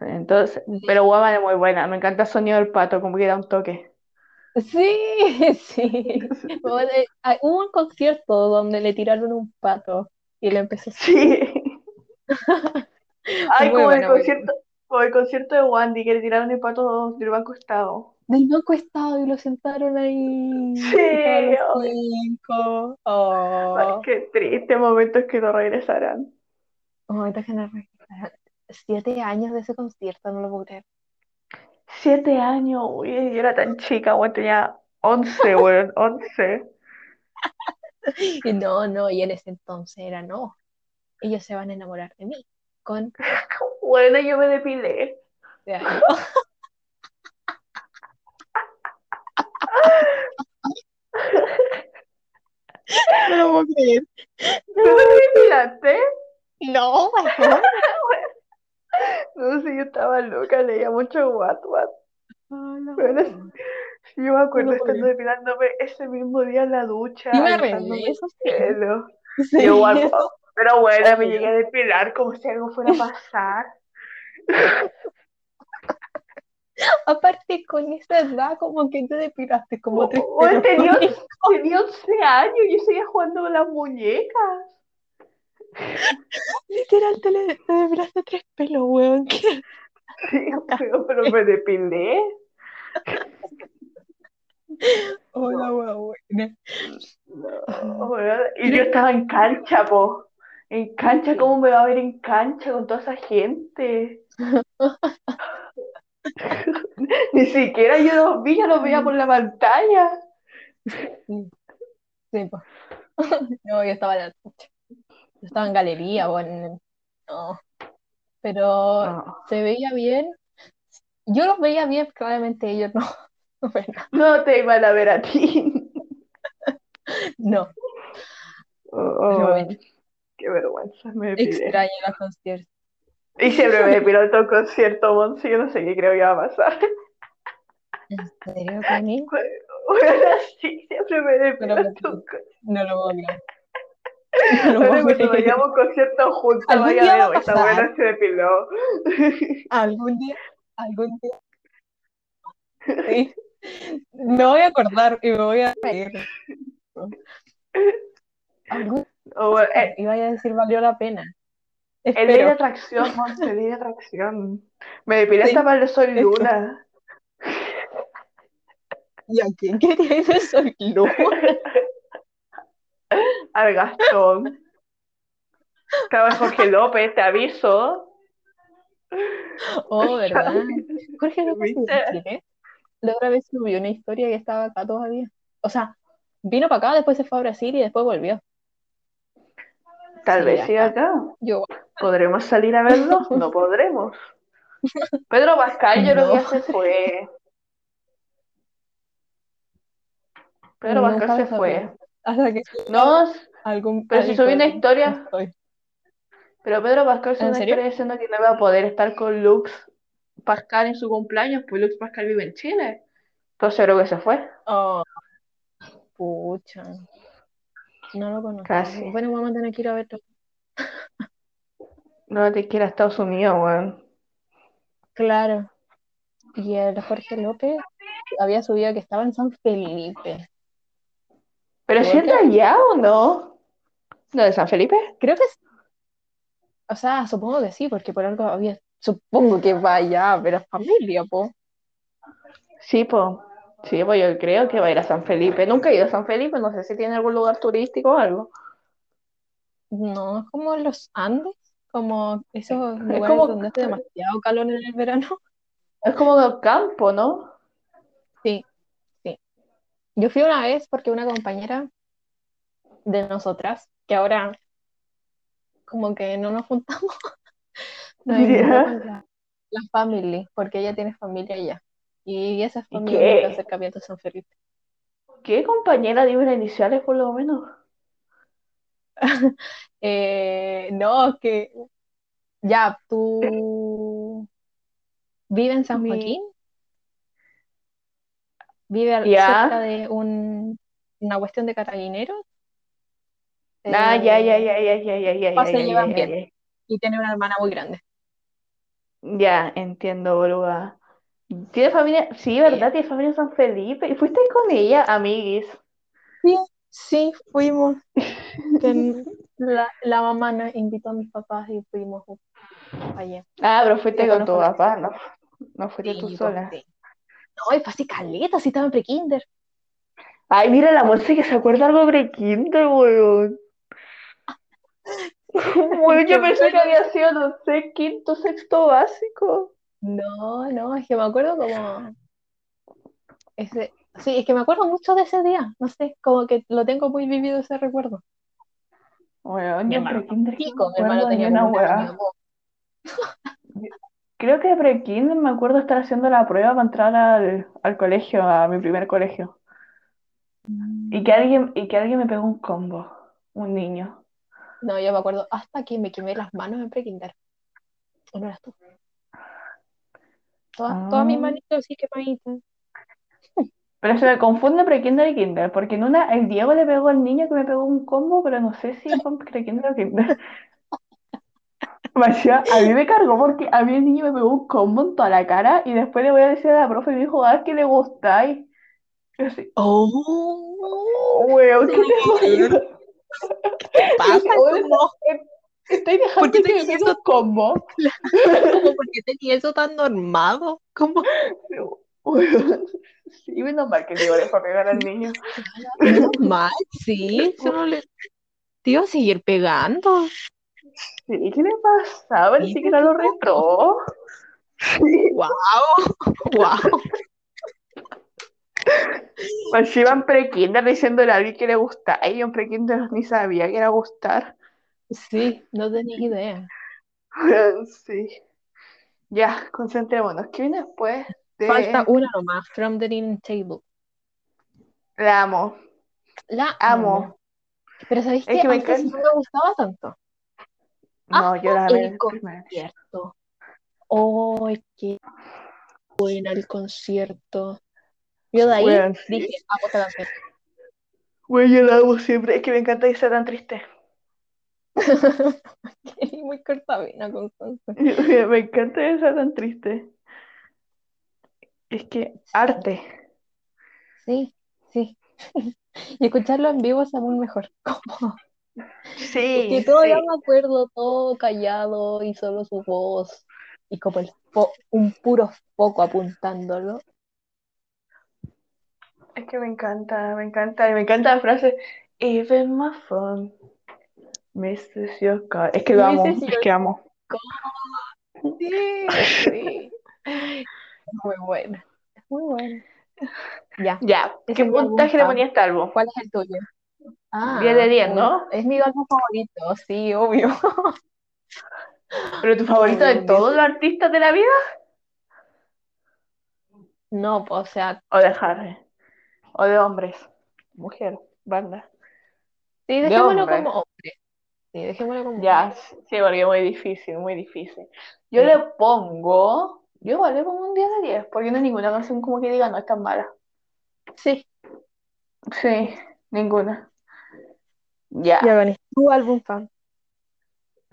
Entonces, Sí. pero Woman es muy buena. Me encanta el sonido del pato, como que da un toque. Sí, sí. Hubo un concierto donde le tiraron un pato y le empezó a Sí. Ay, como el concierto, como el concierto de Wandy, que le tiraron el pato del banco estado. Del banco estado y lo sentaron ahí. Sí, ay. cinco. Oh, qué triste momentos que no regresarán. oh, déjenme regresar. Siete años de ese concierto, no lo puedo creer. Siete años, uy, yo era tan chica, weón, tenía once, weón, once. Y no, no, y en ese entonces era no. Ellos se van a enamorar de mí. Con Bueno, yo me depilé. de años. No lo puedo creer. ¿Tú no? No. No sé, yo estaba loca, leía mucho What What. No, sí, yo me acuerdo No, estando depilándome ese mismo día en la ducha, Sí me arreglé, eso sí. Sí, Yo pero bueno, me llegué a depilar como si algo fuera a pasar. Aparte, con esa edad, como que te depilaste como tres pelos. tenía, tenía 11 años y yo seguía jugando con las muñecas. Literal, te, le- te depilaste tres pelos, weón. Sí, pero, pero me depilé. Hola, weón. No, weón. Y yo estaba en cancha, po. En cancha, ¿cómo me va a ver en cancha con toda esa gente? Ni siquiera yo los vi, ya los veía por la pantalla. Sí, sí, pues. No, yo estaba en la. Yo estaba en galería, o en... No. Pero No, se veía bien. Yo los veía bien, claramente ellos no. No, te iban a ver a ti. No, Oh, bueno, qué vergüenza, me extraño los conciertos. Y siempre me depiló en todo concierto, Monse, yo no sé qué creo que iba a pasar. ¿En serio, Connie? Bueno, sí, siempre me todo concierto. No lo puedo creer. No cuando vayamos a un juntos, vaya día a va a esta buena se depiló. Algún día, algún día. Sí. Me voy a acordar y me voy a reír. Algún O, bueno, día. eh, Y vaya a decir, valió la pena. El ley de Espero. atracción, Monse, el ley de atracción. Me depilé Sí, hasta para el Soy eso. Luna. ¿Y a quién quería ir de Soy Luna? Al Gastón. Estaba Jorge López, te aviso. Oh, ¿verdad? Jorge López Chile. La otra vez subió una historia que estaba acá todavía. O sea, vino para acá, después se fue a Brasil y después volvió. Tal Sí, vez siga acá. Yo, ¿Podremos salir a verlo? No podremos. Pedro Pascal, yo creo que no, se fue. Pedro nunca Pascal se fue. Hasta que No, algún pero si subí una historia, estoy. pero Pedro Pascal ¿En una historia diciendo que no iba a poder estar con Lux Pascal en su cumpleaños, pues Lux Pascal vive en Chile. Entonces creo que se fue. Oh, pucha. No lo conozco. Casi. Bueno, vamos a tener que ir a verlo. No te quiera a Estados Unidos, weón. Claro. Y el Jorge López había subido que estaba en San Felipe. ¿Pero ¿Por si qué? allá o no? ¿No de San Felipe? Creo que es. O sea, supongo que sí, porque por algo había. Supongo que vaya, pero es familia, po. Sí, po. Sí, pues yo creo que va a ir a San Felipe. Nunca he ido a San Felipe, no sé si tiene algún lugar turístico o algo. No, es como los Andes, como esos Es lugares como, donde hace demasiado calor en el verano. es como del campo, ¿no? Sí, sí. Yo fui una vez porque una compañera de nosotras, que ahora como que no nos juntamos, nos con la, la family, porque ella tiene familia allá. Y esa ¿Y familia es el qué? acercamiento a San Felipe. ¿Qué compañera dime las iniciales por lo menos? Eh, no, que ya, tú vives en San Mi... Joaquín, vive al- cerca de un, una cuestión de carabineros, Ah, ya, ya, eh, ya, ya, ya, ya, ya, ya, se llevan bien y tiene una hermana muy grande. Ya, entiendo, boluda. ¿Tiene familia? Sí, ¿verdad? Tiene familia en San Felipe. ¿Y fuiste con ella, amiguis? Sí, sí, fuimos. Que la, la mamá nos invitó a mis papás y fuimos allá. Ah, pero fuiste Yo con tu papá, ¿no? No fuiste Sí, tú sola. sí. No, y fue así caleta, si estaba en pre-kinder. Ay, mira la Monse que se acuerda algo de Kinder, weón. Weón, yo pensé que bueno. había sido, no sé, quinto, sexto básico. No, no, es que me acuerdo como ese, sí, es que me acuerdo mucho de ese día, no sé, como que lo tengo muy vivido ese recuerdo. Weón, Mi hermano chico, mi hermano tenía una. Creo que de pre-kinder me acuerdo estar haciendo la prueba para entrar al, al colegio, a mi primer colegio. Y que alguien, y que alguien me pegó un combo, un niño. No, yo me acuerdo hasta que me quemé las manos en pre-kinder. ¿O no eras tú? Todas, todas mis Ah. manitos sí quemaditas. Pero se me confunde pre-kinder y kinder, porque en una el Diego le pegó al niño que me pegó un combo, pero no sé si fue pre-kinder o kinder. A mí me cargó porque a mí el niño me pegó un combo en toda la cara y después le voy a decir a la profe y me dijo, ah, que le gustáis. Y así, Oh, oh, weón, ¿qué te pasa? pasa? Dije, "Oye, Como, Estoy dejando ¿Por qué que me eso? como, ¿por qué tenía eso tan normado? Como, Sí, menos mal que le fue a pegar al niño. menos mal, sí, solo le te iba a seguir pegando. Sí, ¿qué le pasaba? Ni siquiera lo. Sí. Wow, wow. Pues iban pre-kinder diciéndole a alguien que le gusta. Yo en pre-kinder ni sabía que era gustar. Sí, no tenía idea. Sí. Ya, concentrémonos. ¿Qué viene después de Falta una nomás, From the Dinner Table. La amo? La Amo. amo. Pero ¿sabéis Es qué? que me Antes no me gustaba tanto. No, yo la El concierto. ¡Ay, qué buena el concierto! Yo de ahí sí. dije, amo esta canción. Yo la amo siempre. Es que me encanta que sea tan triste. Qué muy cortavena, Constanza. Me encanta que sea tan triste. Es que arte. Sí, sí. Y escucharlo en vivo es aún mejor. Como, Sí, que todavía sí. me acuerdo todo callado y solo su voz. Y como el un puro foco apuntándolo. Es que me encanta, me encanta. Y me encanta la frase, Even my phone call. Es que lo amo, es que amo. Sí, sí. Muy buena. Muy buena. Ya. Ya, ¿qué puntaje le fan. ponía a este álbum? ¿Cuál es el tuyo? Ah, 10 de 10, uy, ¿no? Es mi álbum favorito, sí, obvio. ¿Pero tu favorito de todos los artistas de la vida? No, o sea, ¿O de Harry? ¿O de hombres? Mujer, banda. sí, De dejémoslo hombre. como hombre. Sí, dejémoslo como Ya, sí, porque es muy difícil, muy difícil. Yo Sí. le pongo, yo igual le pongo un 10 de 10, porque no hay ninguna canción como que diga no es tan mala. Sí, Sí, ninguna. Ya. ya, Vani, tu álbum fan.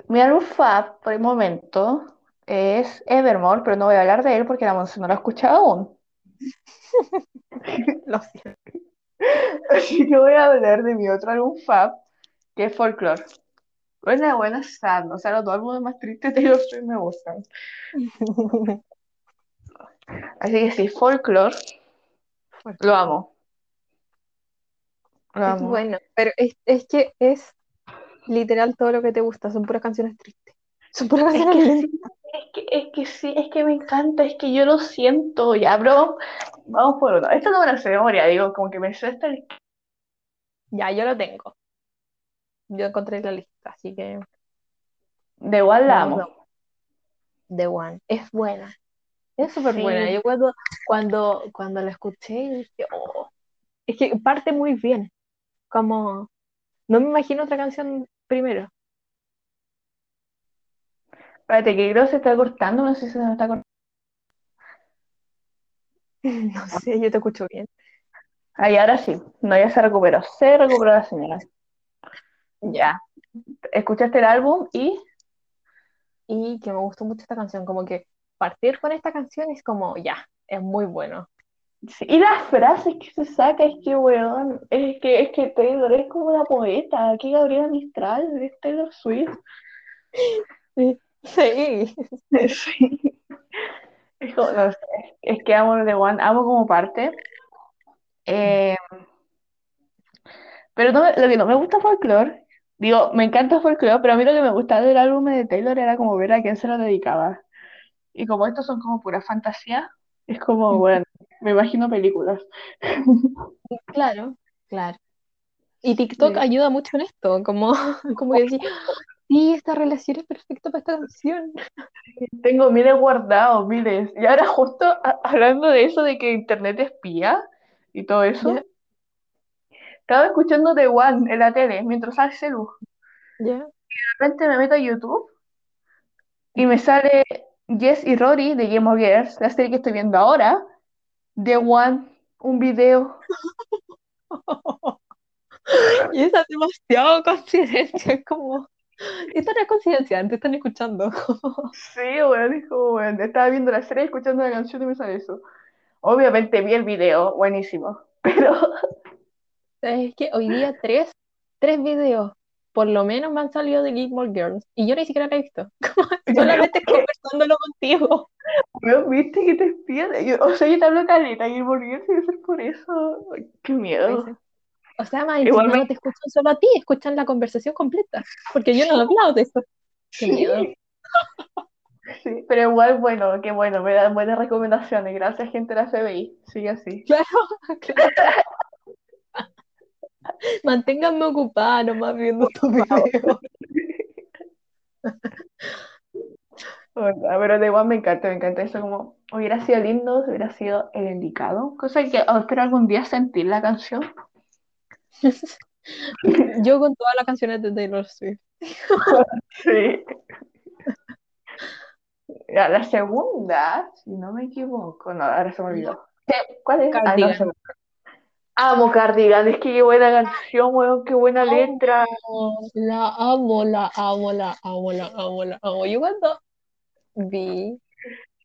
Mi álbum fab por el momento es Evermore, pero no voy a hablar de él porque la Monse no lo ha escuchado aún. Lo siento. Así que voy a hablar de mi otro álbum fab, que es Folklore. Buena, buena, sad. O sea, los dos álbumes más tristes de los tres me gustan. Así que sí, Folklore, lo amo. Lo Es amo. bueno, pero es, es que es literal todo lo que te gusta, son puras canciones tristes. Son puras Es canciones que lentas. sí, es que, es que sí, es que me encanta, es que yo lo siento, ya, bro. Vamos por uno. Esto no me lo sé de memoria, digo, como que me sé esta Ya, yo lo tengo. Yo encontré la lista, así que de igual la amo. de One. Es buena. Es súper Sí. buena. Yo cuando, cuando, cuando la escuché, dije, oh. Es que parte muy bien. Como, no me imagino otra canción primero. Espérate, que creo que se está cortando, no sé si se me está cortando. No sé, yo te escucho bien. Ahí, ahora sí. No, ya se recuperó. Se recuperó la señora. Ya. Escuchaste el álbum y Y que me gustó mucho esta canción. Como que partir con esta canción es como, ya, es muy bueno. Sí, Y las frases que se saca, es que, weón, es que, es que Taylor es como una poeta, aquí Gabriela Mistral, es Taylor Swift. Sí. Sí. Sí. Es, como- no sé, es que amo The One, amo como parte. Eh, pero no, me- lo que no me gusta Folklore, digo, me encanta Folklore, pero a mí lo que me gustaba del álbum de Taylor era como ver a quién se lo dedicaba. Y como estos son como pura fantasía, es como, bueno, me imagino películas. Claro, claro. Y TikTok Sí. ayuda mucho en esto, como, como que decir, sí, esta relación es perfecta para esta canción. Tengo miles guardados, miles. Y ahora justo hablando de eso, de que internet espía y todo eso, estaba escuchando The One en la tele mientras hace luz. ya. De repente me meto a YouTube y me sale Jess y Rory de Game of Girls, la serie que estoy viendo ahora, The One, un video. Y esa es demasiado coincidencia, es como, esto no es coincidencia, te están escuchando. Sí, es como, weón, estaba viendo la serie, escuchando la canción y me sale eso. Obviamente vi el video, buenísimo, pero Es que hoy día tres, tres videos, por lo menos me han salido de Gilmore Girls, y yo ni siquiera la he visto, solamente conversándolo contigo. weón, viste que te espían. Yo- o sea, yo te hablo caleta y por qué debe ser por eso. Qué miedo. O sea, más Igual me- no te escuchan solo a ti, escuchan la conversación completa, porque yo no he hablado de eso. Qué miedo. Sí, pero igual, bueno, qué bueno, me dan buenas recomendaciones. Gracias, gente de la CBI. Sigue así. Claro, claro. Manténganme ocupada nomás viendo estos videos. Pero de igual me encanta, me encanta eso como hubiera sido lindo, hubiera sido el indicado. Cosa que espero algún día sentir la canción. Yo con todas las canciones de Taylor Swift. Sí. La segunda, si no me equivoco, no, ahora se me olvidó. ¿Cuál es? Ah, no, Amo Cardigan, es que qué buena canción, weón, qué buena letra. La amo, la amo, la amo, la amo, la amo. Yo cuando vi,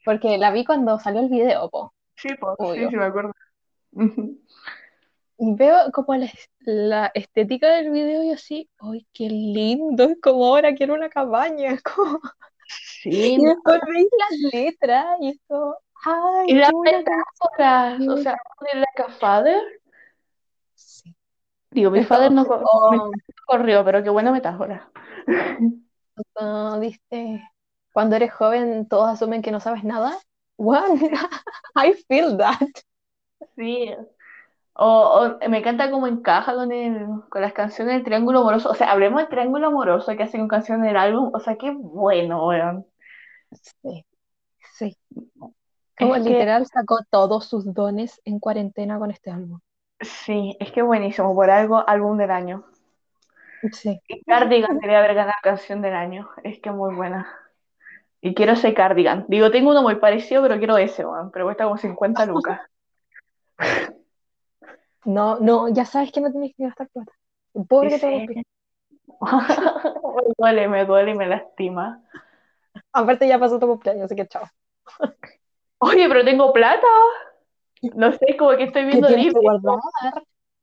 porque la vi cuando salió el video, po, Sí, pues, sí, Obvio. sí, me acuerdo. Y veo como la, la estética del video y así, ¡ay, qué lindo! Es como ahora quiero una cabaña, como... Sí, Y después veis las letras y es como, ¡ay, y las metáforas, o sea, de like a father. canción! Digo, mi Es father como, no co- oh, me corrió, pero qué buena metáfora. no, ¿viste? Cuando eres joven todos asumen que no sabes nada. What? I feel that. Sí. O, o me encanta cómo encaja con el, con las canciones del Triángulo Amoroso. O sea, hablemos del Triángulo Amoroso que hacen con canciones del álbum. O sea, qué bueno, weón. Sí, sí. Como Es que, literal sacó todos sus dones en cuarentena con este álbum. Sí, es que buenísimo. Por algo, álbum del año. Sí. Y Cardigan debería haber ganado canción del año. Es que muy buena. Y quiero ese Cardigan. Digo, tengo uno muy parecido, pero quiero ese, weón. Pero cuesta como 50 lucas. No, no, ya sabes que no tienes que gastar plata. Pobre que te Sí. lo pido. Me duele, me duele y me lastima. Aparte ya pasó tu cumpleaños, así que chao. Oye, pero tengo plata. No sé, es como que estoy ¿Qué viendo libros.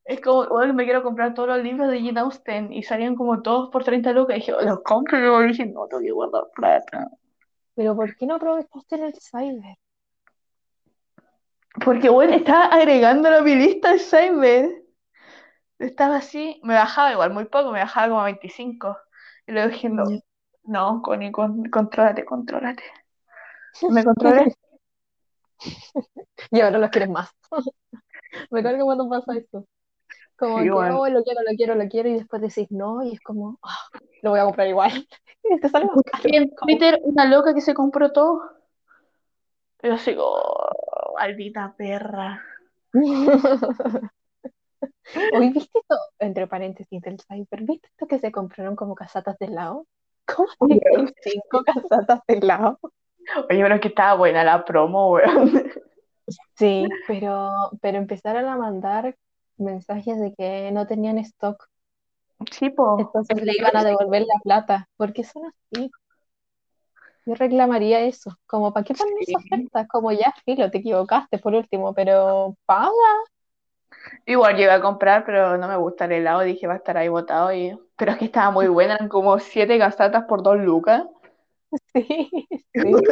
Es como, bueno, me quiero comprar todos los libros de Jane Austen y salían como todos por 30 lucas. Y dije, "Oh, los compro y luego dije, no, tengo que guardar plata. Pero ¿por qué no aprovechaste en el cyber? Porque, bueno, estaba agregando a mi lista de Cyber. Estaba así, me bajaba igual, muy poco, me bajaba como a 25. Y luego dije, no, no, Connie, con, contrólate, contrólate. Me controlé. Y ahora los quieres más. Me carga cuando pasa esto. Como Sí, que, bueno. oh, lo quiero, lo quiero, lo quiero, y después decís no, y es como, ah, lo voy a comprar igual. Y te sale más caro. Y en Twitter, una loca que se compró todo. Pero así, oh, maldita perra. Hoy viste esto, entre paréntesis del cyber, ¿viste esto que se compraron como casatas de helado? ¿Cómo cinco casatas de helado? Oye, pero es que estaba buena la promo, weón. Sí, pero, pero empezaron a mandar mensajes de que no tenían stock, Sí, po. entonces le iban a devolver la plata. ¿Por qué son así? Yo reclamaría eso. Como, ¿para qué ponen Sí. esas ofertas? Como ya, filo, te equivocaste por último, pero paga. Igual llegué a comprar, pero no me gusta el helado. Dije, va a estar ahí botado. Y... Pero es que estaba muy buena, eran como siete casatas por dos lucas. Sí, sí.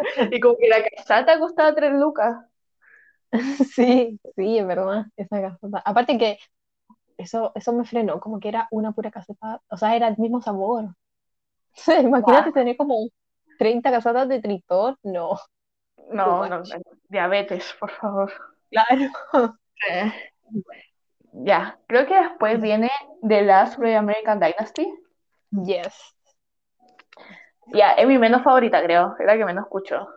Y como que la casata costaba tres lucas. Sí, sí, es verdad, esa caseta. Aparte que eso, eso me frenó, como que era una pura caseta, o sea, era el mismo sabor. Imagínate tener como 30 casetas de Tritor, no, No, no. Diabetes, por favor. claro. Eh, Ya, creo que después viene The Last Great American Dynasty. Yes. Ya, es mi menos favorita, creo. Es la que menos escucho.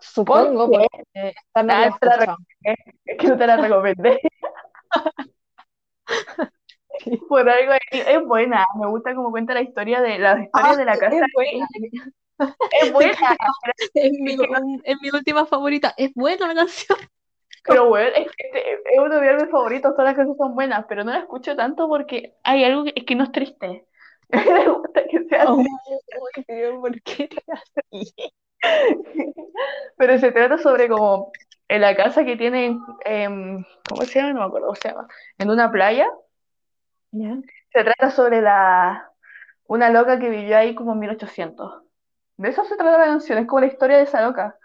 Supongo, ¿Por porque no Ah, te la. Es que no te la recomendé. Por algo es, es buena. Me gusta cómo cuenta la historia de la historia Ah, de la casa. es buena. Es buena, Es mi, Es última favorita. Es buena la canción. pero bueno, es, es, es uno de mis favoritos. Todas las cosas son buenas, pero no la escucho tanto porque hay algo que, es que no es triste. Me gusta que sea Oh, pero ¿por qué así? Pero se trata sobre como en la casa que tienen, em, ¿cómo se llama? No me acuerdo cómo se llama. En una playa. ¿Ya? Se trata sobre la una loca que vivió ahí como en 1800. De eso se trata la canción, es como la historia de esa loca.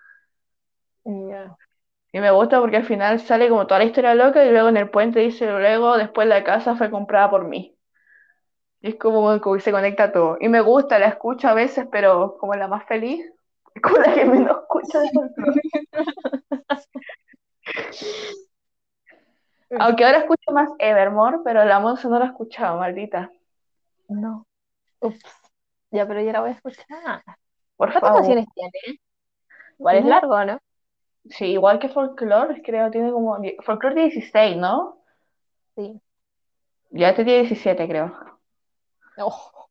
Y me gusta porque al final sale como toda la historia loca y luego en el puente dice, luego después la casa fue comprada por mí. Y es como, como que se conecta todo. Y me gusta, la escucho a veces, pero como la más feliz, es como la que menos escucho de. Aunque ahora escucho más Evermore, pero la Monza no la he escuchado, maldita. No. Ups. Ya, pero ya la voy a escuchar. Por ¿Cuántas canciones tiene? Igual es largo, ¿no? Sí, igual que Folklore, creo, tiene como... Folklore tiene 16, ¿no? Sí. Ya este tiene 17, creo.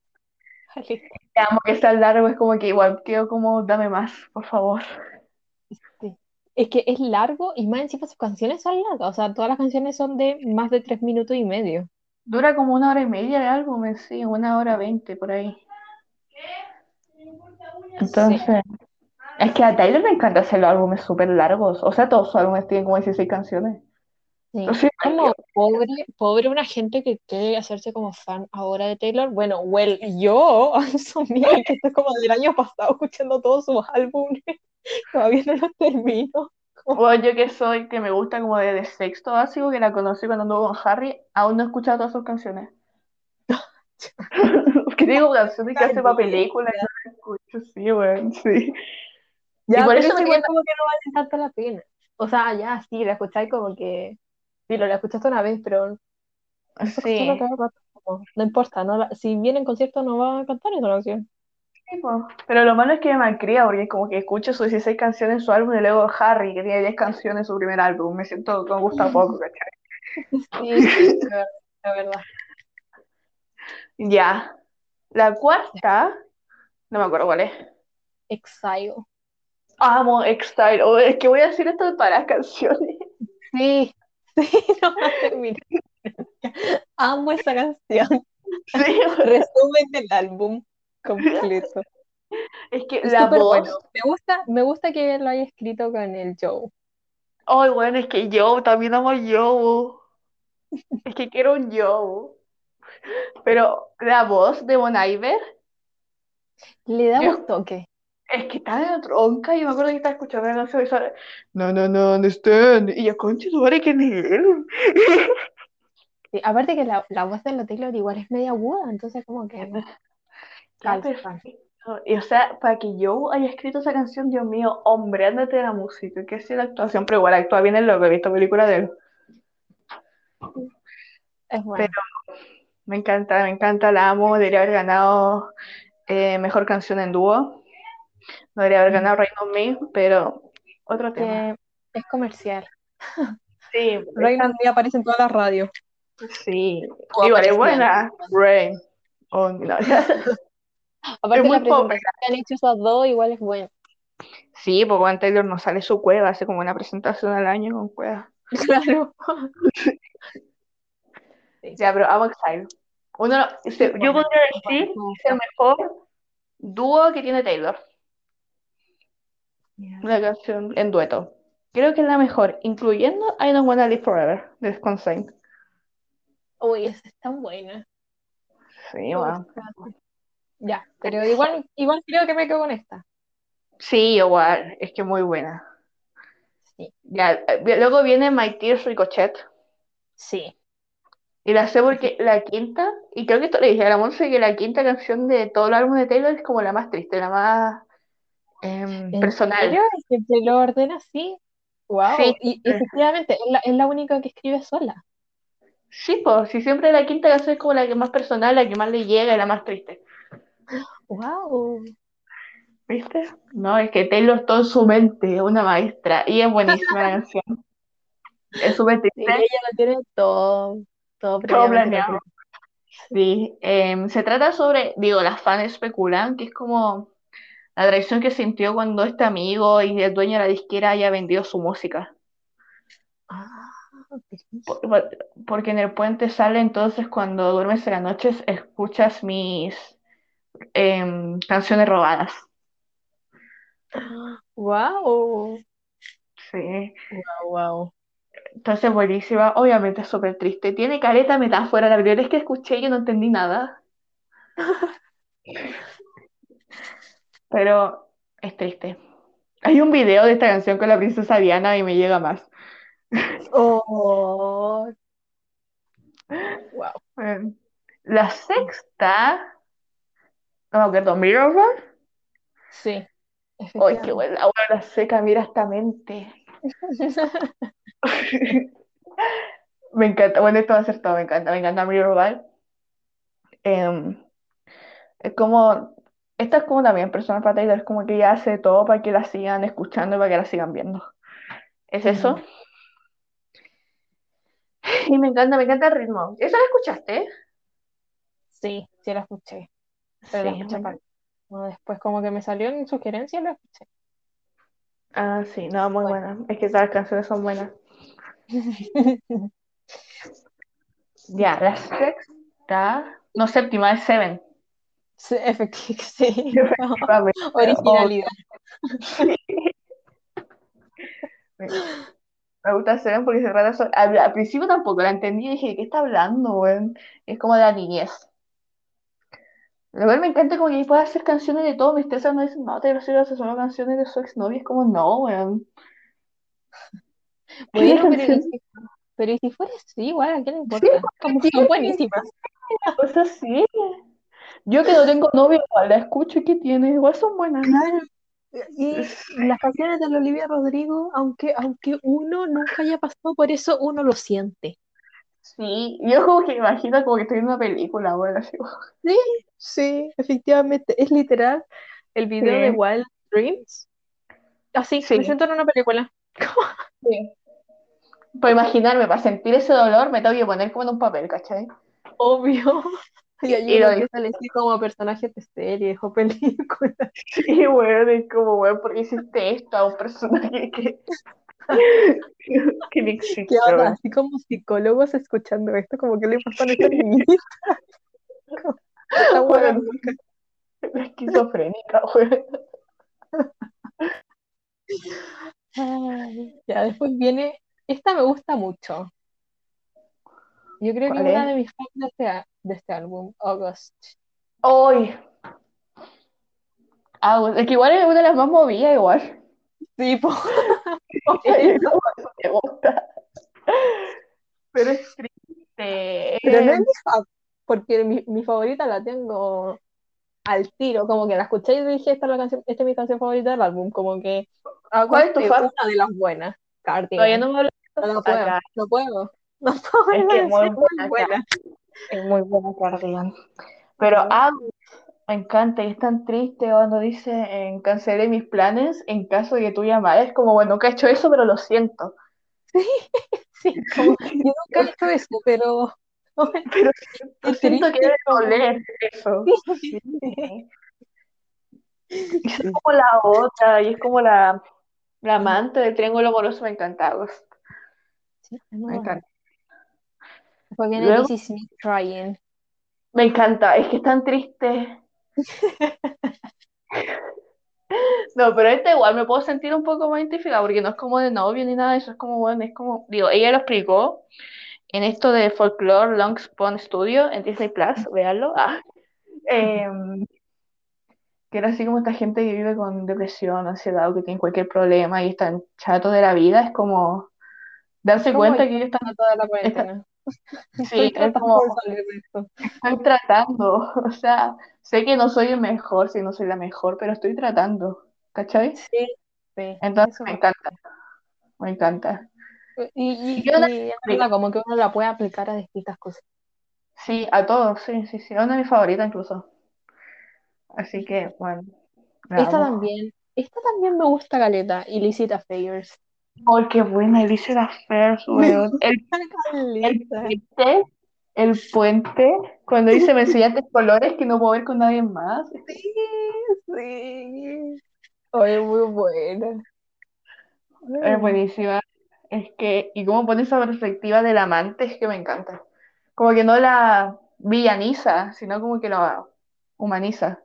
Vale. Te amo que sea largo, es como que igual quiero como, dame más, por favor. Sí. Es que es largo y más encima sus canciones son largas. O sea, todas las canciones son de más de tres minutos y medio. Dura como una hora y media de álbum, en sí, una hora veinte por ahí. Entonces, es que a Tyler le encanta hacer los álbumes súper largos. O sea, todos sus álbumes tienen como 16 canciones. Sí. Como pobre, pobre una gente que quiere hacerse como fan ahora de Taylor. Bueno, well, yo, mira, que estoy como del año pasado escuchando todos sus álbumes. Todavía no los termino. O yo que soy, que me gusta como desde sexto básico, que la conocí cuando anduvo con Harry, aún no he escuchado todas sus canciones. Porque digo canciones que hace para películas, no escucho, sí, weón, sí. Ya, Y por eso eso me igual como que no vale tanto la pena. O sea, ya, sí, la escucháis como que... Sí, lo la escuchaste una vez, pero Sí. no importa, no la- si viene en concierto no va a cantar esa canción. Sí, po. Pero lo malo es que me malcría porque como que escucho sus 16 canciones en su álbum y luego Harry, que tiene 10 canciones en su primer álbum. Me siento que me gusta poco, ¿cachai? Sí, sí, la verdad, la verdad. Ya. La cuarta, no me acuerdo cuál es. Exile. Amo X-Style. Oh, es que voy a decir esto de todas las canciones. Sí, sí, no. Amo esa canción. Sí, Resumen del álbum completo. es que Es la voz. bueno. Me gusta, me gusta que lo haya escrito con el Joe. Ay, bueno, es que yo también amo a Joe. Es que quiero un Joe. Pero la voz de Bon Iver Le da un toque. Es que está de tronca. Y me acuerdo que estaba escuchando la canción y sale, No, no, no, understand. Y yo, concha, tu madre, ¿quién es él? Sí, aparte que la, la voz de la Taylor igual es media aguda, entonces como que calza. perfecto. Y o sea, para que Joe haya escrito esa canción, Dios mío, hombre, ándate de la música, que sí la actuación, pero igual actúa bien el loco, he visto películas de él. Es bueno. Me encanta, me encanta, la amo, debería haber ganado eh, mejor canción en dúo. No debería haber ganado Rain on Me, pero otro tema. que es comercial. Sí, Rain on Me aparece en todas las radios. sí. Igual es buena. Rain Me. no. Aparte muy la presentación que han hecho esos dos igual es buena. Sí, porque Juan Taylor no sale su cueva, hace como una presentación al año con cueva. Claro. Ya, pero amo Exile. Uno, se- yo podría decir que es el mejor dúo que tiene Taylor. Una canción en dueto. Creo que es la mejor, incluyendo I Don't Wanna Live Forever de Consign. Uy, esa es tan buena. Sí, wow. Ya, pero igual, igual creo que me quedo con esta. Sí, igual, es que muy buena. Sí, Ya, eh, luego viene My Tears Ricochet. sí. Y la sé porque la quinta, y creo que esto le dije a la Monse que la quinta canción de todo el álbum de Taylor es como la más triste, la más ¿En personal. siempre lo ordena así? Wow. Sí, Y efectivamente, es la, es la única que escribe sola. sí, pues, si siempre la quinta canción es como la que más personal, la que más le llega y la más triste. Wow. ¿Viste? No, es que Taylor todo en su mente, es una maestra, y es buenísima la canción. Es Sí, triste, ella lo tiene todo, todo todo planeado. Sí, em, se trata sobre, digo, las fans especulan que es como la traición que sintió cuando este amigo y el dueño de la disquera haya vendido su música. Ah, Por- por- porque en el puente sale entonces cuando duermes en las noches escuchas mis em, canciones robadas. wow. Sí, Wow, wow. entonces buenísima, obviamente es súper triste. Tiene careta metáfora, la primera vez que escuché yo no entendí nada, pero es triste. Hay un video de esta canción con la princesa Diana y me llega más. Oh, wow. Em, la sexta, no me acuerdo, Mirror. Sí, Ay, qué buena, la seca, mira esta mente. Me encanta, bueno, esto va a ser todo, me encanta, me encanta Mirror Ball. Em, es como, esta es como también personal para es como que ella hace todo para que la sigan escuchando y para que la sigan viendo. ¿Es eso? Mm, Y me encanta, me encanta el ritmo. ¿Eso lo escuchaste? Sí, sí la escuché, pero la escuché me- aparte. No, después como que me salió en sugerencia la escuché. Ah, sí, no, muy Bueno. buena. Es que las canciones son buenas. Ya, la sexta, no, séptima, es Seven. Sí, efectivamente, sí. Efectivamente. Originalidad. Me gusta Seven porque se trata sobre... Al, al principio tampoco la entendí y dije, ¿de qué está hablando, weón? Es como de la niñez. Luego me encanta como que ahí puede hacer canciones de todo. Me estresa no dicen, no, Taylor Swift hace solo canciones de su exnovia. Es como, no, weón. Bueno, pero, pero ¿y si fuera así, igual, ¿a quién le Sí, importa? Como sí, son buenísimas. cosas así. Yo que no tengo novio, igual la escucho y ¿qué tiene? Igual son buenas. Claro. Y las canciones de la Olivia Rodrigo, aunque, aunque uno nunca haya pasado por eso, uno lo siente. Sí, yo como que imagino como que estoy en una película. Así. Sí, sí, efectivamente. Es literal el video de. Wild Dreams. Así, Sí. me siento en una película. Sí. Para imaginarme, para sentir ese dolor, me tengo que poner como en un papel, ¿cachai? Obvio. Y Y uno lo como personajes de series o películas. Sí, weón, es como, weón, ¿por qué hiciste esto a un personaje que, que weón? Así como psicólogos escuchando esto, como que le pasan a esta niñita. Esta la esquizofrénica, weón. Ya, después viene, esta me gusta mucho. Yo creo que es ¿Cuál una de mis favoritas de este, de este álbum, August. ¡Ay! Ah, bueno, es que igual es una de las más movidas, igual. Sí, po. Como me gusta. Pero es triste. Pero no es- mi fav, porque mi, mi favorita la tengo al tiro, como que la escuché y dije, esta es la canción, esta es mi canción favorita del álbum, como que ¿Cuál es tu August es fav? una de las buenas, Todavía Cardigan. no me hablo No, de no puedo, no puedo, no puedo Es que muy buena, buena. Es muy buena Cardigan. Pero ah, me encanta y es tan triste cuando dice en cancelé mis planes en caso de que tú llamaras. Es como, bueno, nunca he hecho eso, pero lo siento. Sí, como, yo nunca he hecho eso, pero Pero Qué siento que triste, debe como- doler eso. Sí. Es como la otra, y es como la, la amante del triángulo amoroso, me encanta. Sí, Me encanta. Después viene Luego- This Is Me Crying. Me encanta, es que es tan triste. No, pero esta igual me puedo sentir un poco más identificada porque no es como de novio ni nada, eso es como, bueno, es como, digo, ella lo explicó en esto de Folklore Long Spawn Studio en Disney Plus, véanlo, ah, em, que era así como esta gente que vive con depresión, ansiedad o que tiene cualquier problema y están chatos de la vida, es como darse ¿Cómo cuenta yo que ellos están, toda la cuarentena? Sí, Estoy es tratando como, de salir de esto. estoy tratando, o sea, sé que no soy el mejor, si no soy la mejor, pero estoy tratando, ¿cachai? Sí, sí, Entonces eso me encanta, me encanta. Y, Y y, yo una y como que uno la puede aplicar a distintas cosas. Sí, a todos, sí, sí, sí, una de mis favoritas incluso. Así que, bueno, Esta también, esta también me gusta Galeta, Illicit Affairs. ¡Ay, qué buena! Dice la Me weón. El, puente, el puente, cuando dice me enseñaste colores que no puedo ver con nadie más. Sí, sí. Oye, muy buena. Es buenísima. Es que, y cómo pone esa perspectiva del amante, es que me encanta. Como que no la villaniza, sino como que la humaniza.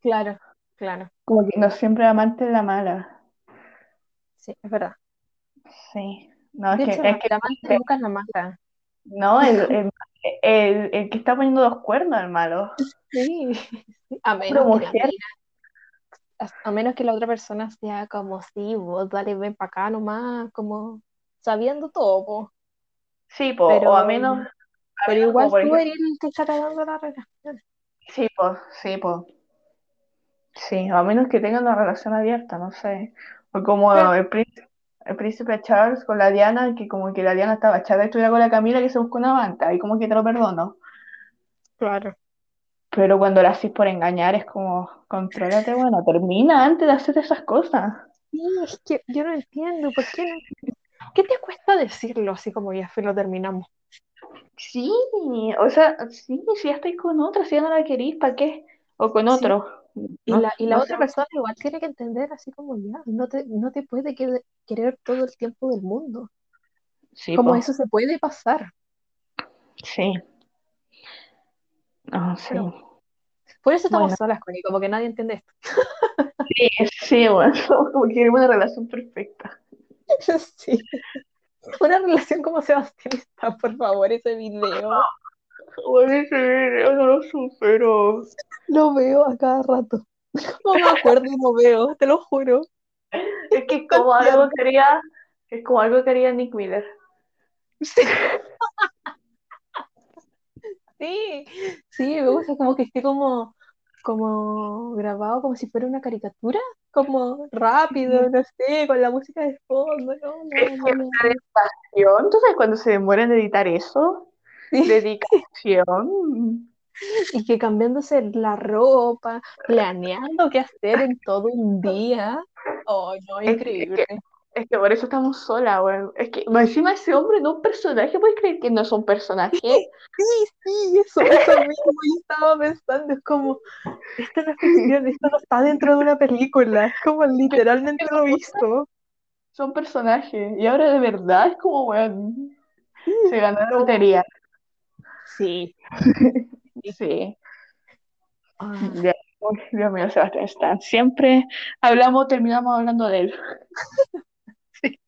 Claro, claro. Como que no siempre el amante es la mala. Sí, es verdad. Sí. No, es De que, hecho, es que la amante nunca mala. No, el, el, el, el que está poniendo los cuernos, el malo. Sí, a menos que la a, menos que la otra persona sea como, sí, vos dale, ven para acá nomás, como sabiendo todo, po. Sí, po, Pero, o a menos, a pero menos igual tú ejemplo, eres el que está dando la relación. sí, po, sí, po. Sí, a menos que tengan una relación abierta, no sé. O como el príncipe, el príncipe Charles con la Diana, que como que la Diana estaba chata y estuviera con la Camila que se buscó una banca, y como que te lo perdono. claro. Pero cuando la haces por engañar es como, contrólate, bueno, termina antes de hacer esas cosas. Sí, es que yo no entiendo, ¿por qué no? ¿Qué te cuesta decirlo así como ya fue, lo terminamos? Sí, o sea, sí, si ya estáis con otra, si ya no la querís, ¿para qué? O con Sí, otro. Y No, la, y la no otra persona igual tiene que entender así como ya, no te, no te puede que- querer todo el tiempo del mundo. Sí, Como po, eso se puede pasar. sí. No, sí. Pero por eso estamos Bueno, solas, Connie, como que nadie entiende esto. sí, sí, bueno, como que queremos una relación perfecta. Sí. Una relación como Sebastián está, por favor, ese video. Bueno, ese video no lo supero. Lo veo a cada rato. No me acuerdo y lo veo, te lo juro. Es que es como algo tierno. que haría, es como algo que haría Nick Miller. Sí, sí, sí, me gusta como que esté como, como grabado como si fuera una caricatura, como rápido, no sé, con la música de fondo, no, Es no, que no, no. una dedicación, entonces cuando se demoran en editar eso, dedicación. y que cambiándose la ropa, planeando qué hacer en todo un día. Oh, no, Es increíble. que, es que por eso estamos solas, weón. Es que encima ese hombre no es un personaje, ¿puedes creer que no es un personaje? Sí, sí, eso, eso mismo yo estaba pensando, es como, esto no es esto no está dentro de una película, es como literalmente lo visto. Son personajes. Y ahora de verdad es como, weón, se ganó la lotería. Sí. Sí. Ah, Dios mío, Sebastián Stan. Siempre hablamos, terminamos hablando de él.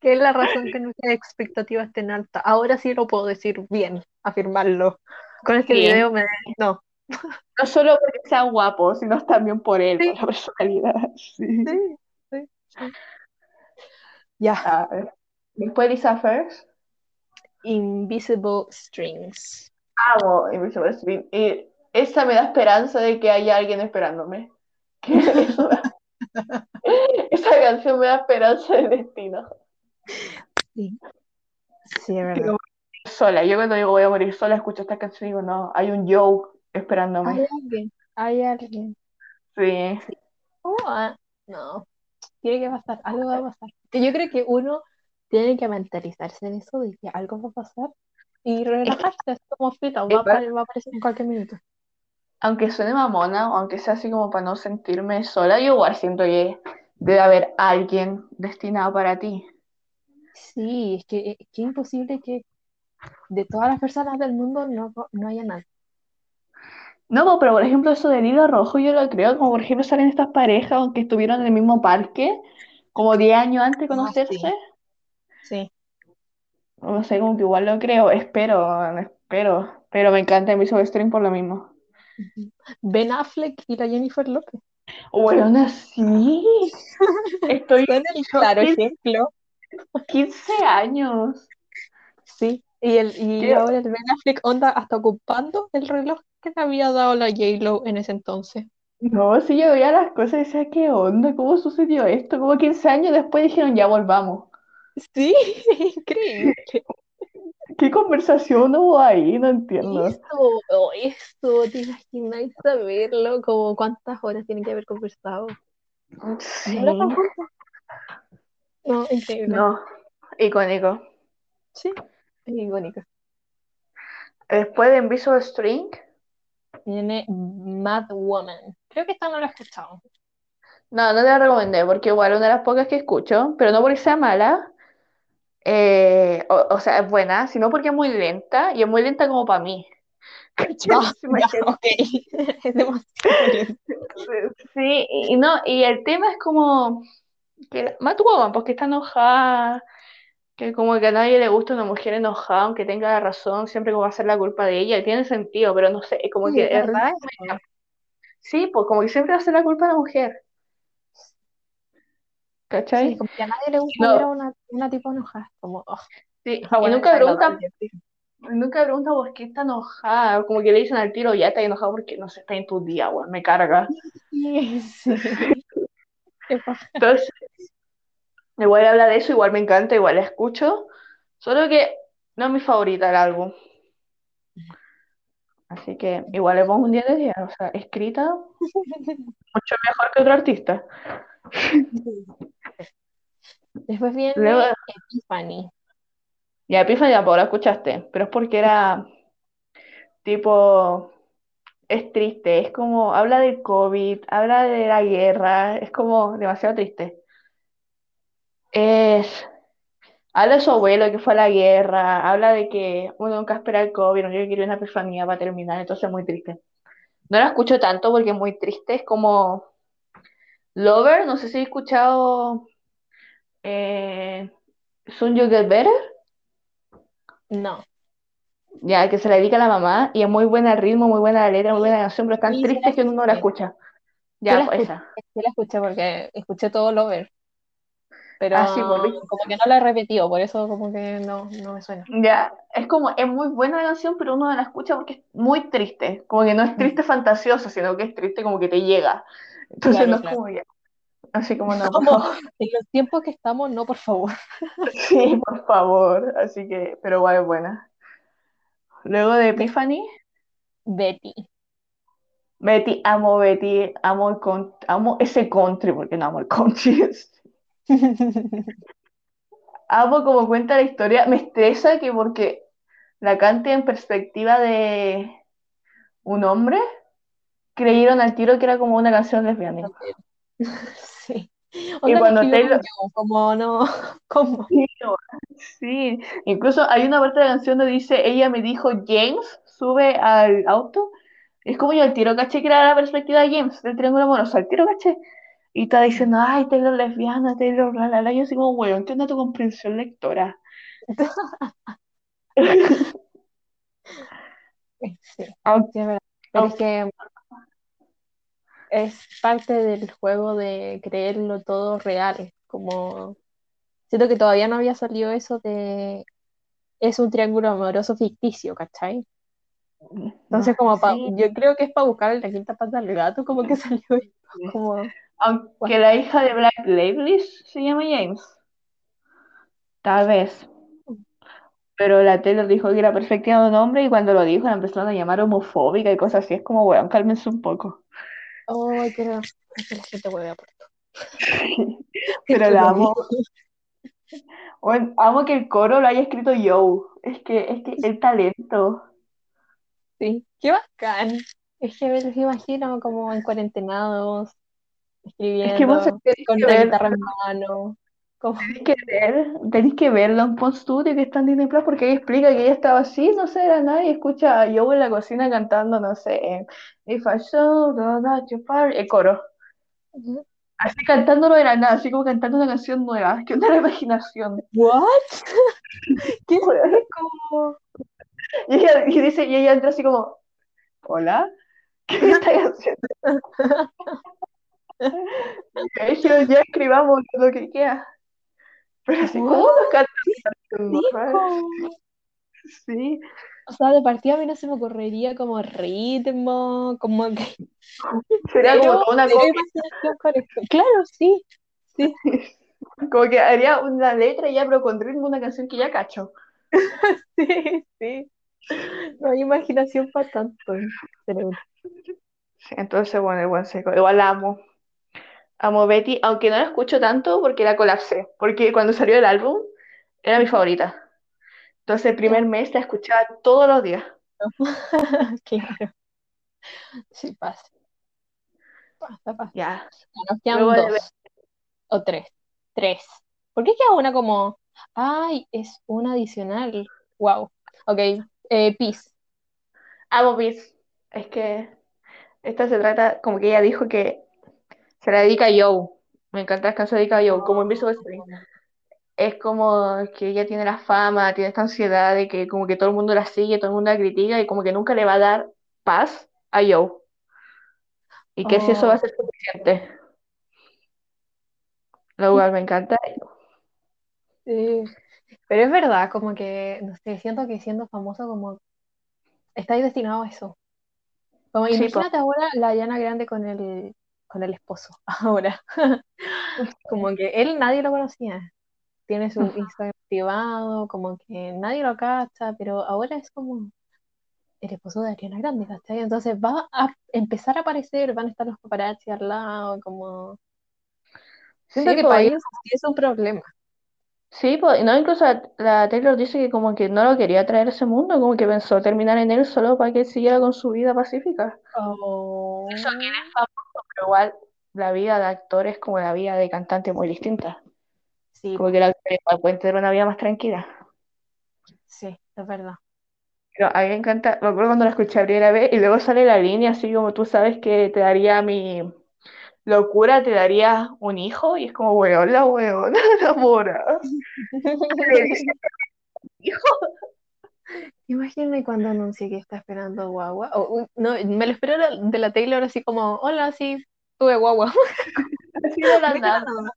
que es la razón que nuestras expectativas estén altas. Ahora sí lo puedo decir bien, afirmarlo. Con este Sí. video me... No. No solo porque sea guapo, sino también por él, Sí. por la personalidad. Sí. Sí, sí, sí. Ya. Después Lisa First. Invisible Strings. Amo Invisible String. Y esa me da esperanza de que haya alguien esperándome. Esa canción me da esperanza de destino. Sí, sí, es verdad. sola. Yo cuando digo voy a morir sola, escucho esta canción y digo, no, hay un Hay esperándome. alguien, hay alguien. Sí. Oh, ah, no, tiene que pasar, algo va a pasar. Yo creo que uno tiene que mentalizarse en eso de que algo va a pasar y relajarse, es como frita, va va a aparecer en cualquier minuto. aunque suene mamona, o aunque sea así como para no sentirme sola, yo igual siento que debe haber alguien destinado para ti. Sí, es que es que imposible que de todas las personas del mundo no, no haya nadie. No, pero por ejemplo eso del hilo rojo yo lo creo, como por ejemplo salen estas parejas aunque estuvieron en el mismo parque, como 10 años antes de Ah, conocerse, sí, sí. no sé, como que igual lo creo, espero, espero, pero me encanta mi Stream por lo mismo. Ben Affleck y la Jennifer López. Bueno, sí, estoy en el claro 15 ejemplo. 15 años. Sí. Y, el, y ahora el Ben Affleck onda hasta ocupando el reloj que le había dado la J-Lo en ese entonces. No, sí, yo veía las cosas y decía, ¿qué onda? ¿Cómo sucedió esto? Como 15 años después dijeron, ya volvamos. Sí, increíble. ¿Qué conversación hubo ahí? No entiendo. Eso, oh, eso, te imaginas saberlo, como cuántas horas tienen que haber conversado. Sí. No, increíble. no, icónico. Sí, es icónica. Después de Invisible String, Viene Mad Woman. Creo que esta no la he escuchado. no, no te la recomendé porque igual una de las pocas que escucho, pero no porque sea mala, eh, o, o sea, es buena, sino porque es muy lenta y es muy lenta como para mí. Sí, y no, y el tema es como que Woman, porque está enojada, que como que a nadie le gusta una mujer enojada, aunque tenga la razón, siempre como va a ser la culpa de ella, y tiene sentido, pero no sé, es como Sí, que es verdad. Sí, pues como que siempre va a ser la culpa de la mujer, Sí, ¿cachai? como que a nadie le gusta ver a no, una, una tipo enojada. Como, oh, sí, y nunca pregunta, sí. nunca pregunta por qué está enojada, como que le dicen al tiro, ya está enojado porque no sé, está en tu día, weón, me carga. Sí, sí. Qué paja. Entonces, igual habla de eso, igual me encanta, igual la escucho, solo que no es mi favorita el álbum. Así que igual le pongo un 10 de 10, o sea, escrita mucho mejor que otro artista. Después Luego, viene Epiphany. ya Epiphany tampoco la escuchaste, pero es porque era tipo, es triste, es como, habla del COVID, habla de la guerra, es como demasiado triste. Es, habla de su abuelo que fue a la guerra, habla de que uno nunca espera el COVID, uno quiere una epifanía para terminar, entonces es muy triste. No la escucho tanto porque es muy triste, es como Lover, no sé si he escuchado eh, Soon You Get Better. No. Ya, que se la dedica a la mamá y es muy buena el ritmo, muy buena la letra, muy buena la canción, pero es tan Sí, triste que uno no la escuché. escucha. Ya, la pues escuché, esa. sí la escuché porque escuché todo Lover, pero Ah, sí, ¿viste? como que no la he repetido, por eso como que no, no me suena. Ya, es como, es muy buena la canción, pero uno no la escucha porque es muy triste. Como que no es Mm, triste fantasioso, sino que es triste como que te llega. Entonces no Claro, es claro. como ya. Así como no, Como en los tiempos que estamos, no, por favor. Sí, por favor. Así que, pero igual es buena. Luego de De Epiphany, Betty. Betty, amo Betty, amo, el con- amo ese country, porque no amo el country. Amo como cuenta la historia. Me estresa que porque la cante en perspectiva de un hombre, creyeron al tiro que era como una canción lesbiana. Sí. Y Onda cuando Taylor, yo, como no, ¿cómo? sí, sí, incluso hay una parte de la canción donde dice, ella me dijo, James, sube al auto. Es como yo al tiro caché que era la perspectiva de James, del triángulo amoroso, al tiro caché. Y está diciendo, ay, Taylor lesbiana, Taylor, la, la, la. Yo así como, bueno, entiendo tu comprensión lectora. Sí, Aunque, es que es parte del juego de creerlo todo real, como siento que todavía no había salido eso de es un triángulo amoroso ficticio, ¿cachai? Entonces no, como pa- sí, yo creo que es para buscar la quinta pata al gato, como que salió esto, como? Aunque la hija de Black Labels se llama James, tal vez. Pero la Taylor dijo que era perspectiva de un hombre y cuando lo dijo la empezaron a llamar homofóbica y cosas así. Es como, weón, cálmense un poco. Ay, pero es que la gente hueve por Pero Esto la amo. Weón, amo que el coro lo haya escrito yo. Es que, es que el talento. Sí, qué bacán. Es que me los imagino como en cuarentenados, Es que escribiendo, con que una ver. guitarra en mano. Como, Tenéis que ver, tenéis que verlo en Pon Studio que está en Disney Plus porque ahí explica que ella estaba así, no sé, era nada y escucha a Joe en la cocina cantando, no sé, If I show you part, el coro. Así cantando no era nada, así como cantando una canción nueva, que la imaginación. ¿what? ¿Qué es como? Y ella y dice, y ella entra así como, hola, ¿qué me estás haciendo? Y ahí dijeron, ya escribamos lo que queda. Pero así. Sí, O sea, de partida a mí no se me ocurriría como ritmo, como que... sería como toda una esto. Claro, sí, sí, como que haría una letra ya, pero con ritmo, una canción que ya cacho. sí, sí. No hay imaginación para tanto. Entonces, bueno, el buen seco. Igual la amo. Amo Betty, aunque no la escucho tanto porque la colapsé. Porque cuando salió el álbum, era mi favorita. Entonces, el primer mes la escuchaba todos los días. claro, sí pasa. Pasa, pasa. Ya. Nos quedan Luego de dos o tres. Tres. ¿Por qué queda una como, ay, es una adicional? Wow. Ok, eh, Peace. Amo Beats. Es que esta se trata, como que ella dijo que se la dedica a Joe. Me encanta las canciones dedicadas a Joe, como Invisible String. Es como que ella tiene la fama, tiene esta ansiedad de que como que todo el mundo la sigue, todo el mundo la critica y como que nunca le va a dar paz a Joe. Y que si eso va a Oh, ser suficiente. Lo cual me encanta. sí. Pero es verdad, como que, no sé, siento que siendo famoso como estáis destinado a eso. Como Sí, po. imagínate ahora la Ariana Grande con el, con el esposo, ahora. Como que él nadie lo conocía. Tiene su Instagram privado, como que nadie lo cacha, pero ahora es como el esposo de Ariana Grande, ¿cachai? Entonces va a empezar a aparecer, van a estar los paparazzi al lado, como... Siento Sí, que para y- ellos sí es un problema. Sí, y no, incluso la, la Taylor dice que como que no lo quería traer a ese mundo, como que pensó terminar en él solo para que él siguiera con su vida pacífica. Oh, Eso que él es famoso, pero igual la vida de actor es como la vida de cantante muy distinta. sí, Como que el actor igual puede tener una vida más tranquila. sí, es verdad. Pero a mí me encanta, me acuerdo cuando la escuché a primera vez y luego sale la línea así como tú sabes que te daría mi locura, te daría un hijo y es como, weón, la weón, dice hijo. Imagínate cuando anuncié que está esperando guagua. O, no, me lo esperé de la Taylor así como, hola, sí, tuve guagua. Así de la De la nada. nada.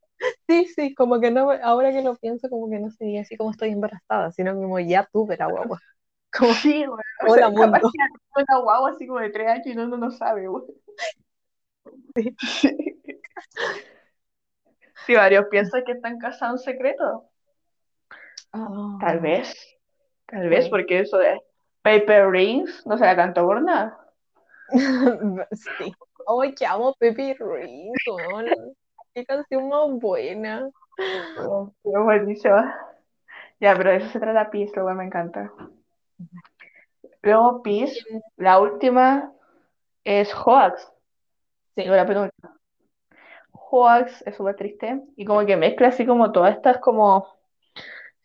Sí, sí, como que no, ahora que lo pienso, como que no sería así como estoy embarazada, sino como ya tuve la guagua. Como, Sí, weón. O hola sea, mundo. una guagua así como de tres años y uno no sabe, weón. Sí. Sí, varios piensan que están casados en secreto. Tal Ah, vez, tal vez, porque eso de Paper Rings no se la cantó por nada. Sí. Ay, que amo Pepe Rings. Qué canción más buena. Pero, pero buenísima. Ya, pero de eso se trata Peace, lo cual me encanta. Luego Peace, la última es Hoax, Sí. la penúltima. Hoax es súper triste y como que mezcla así como todas estas como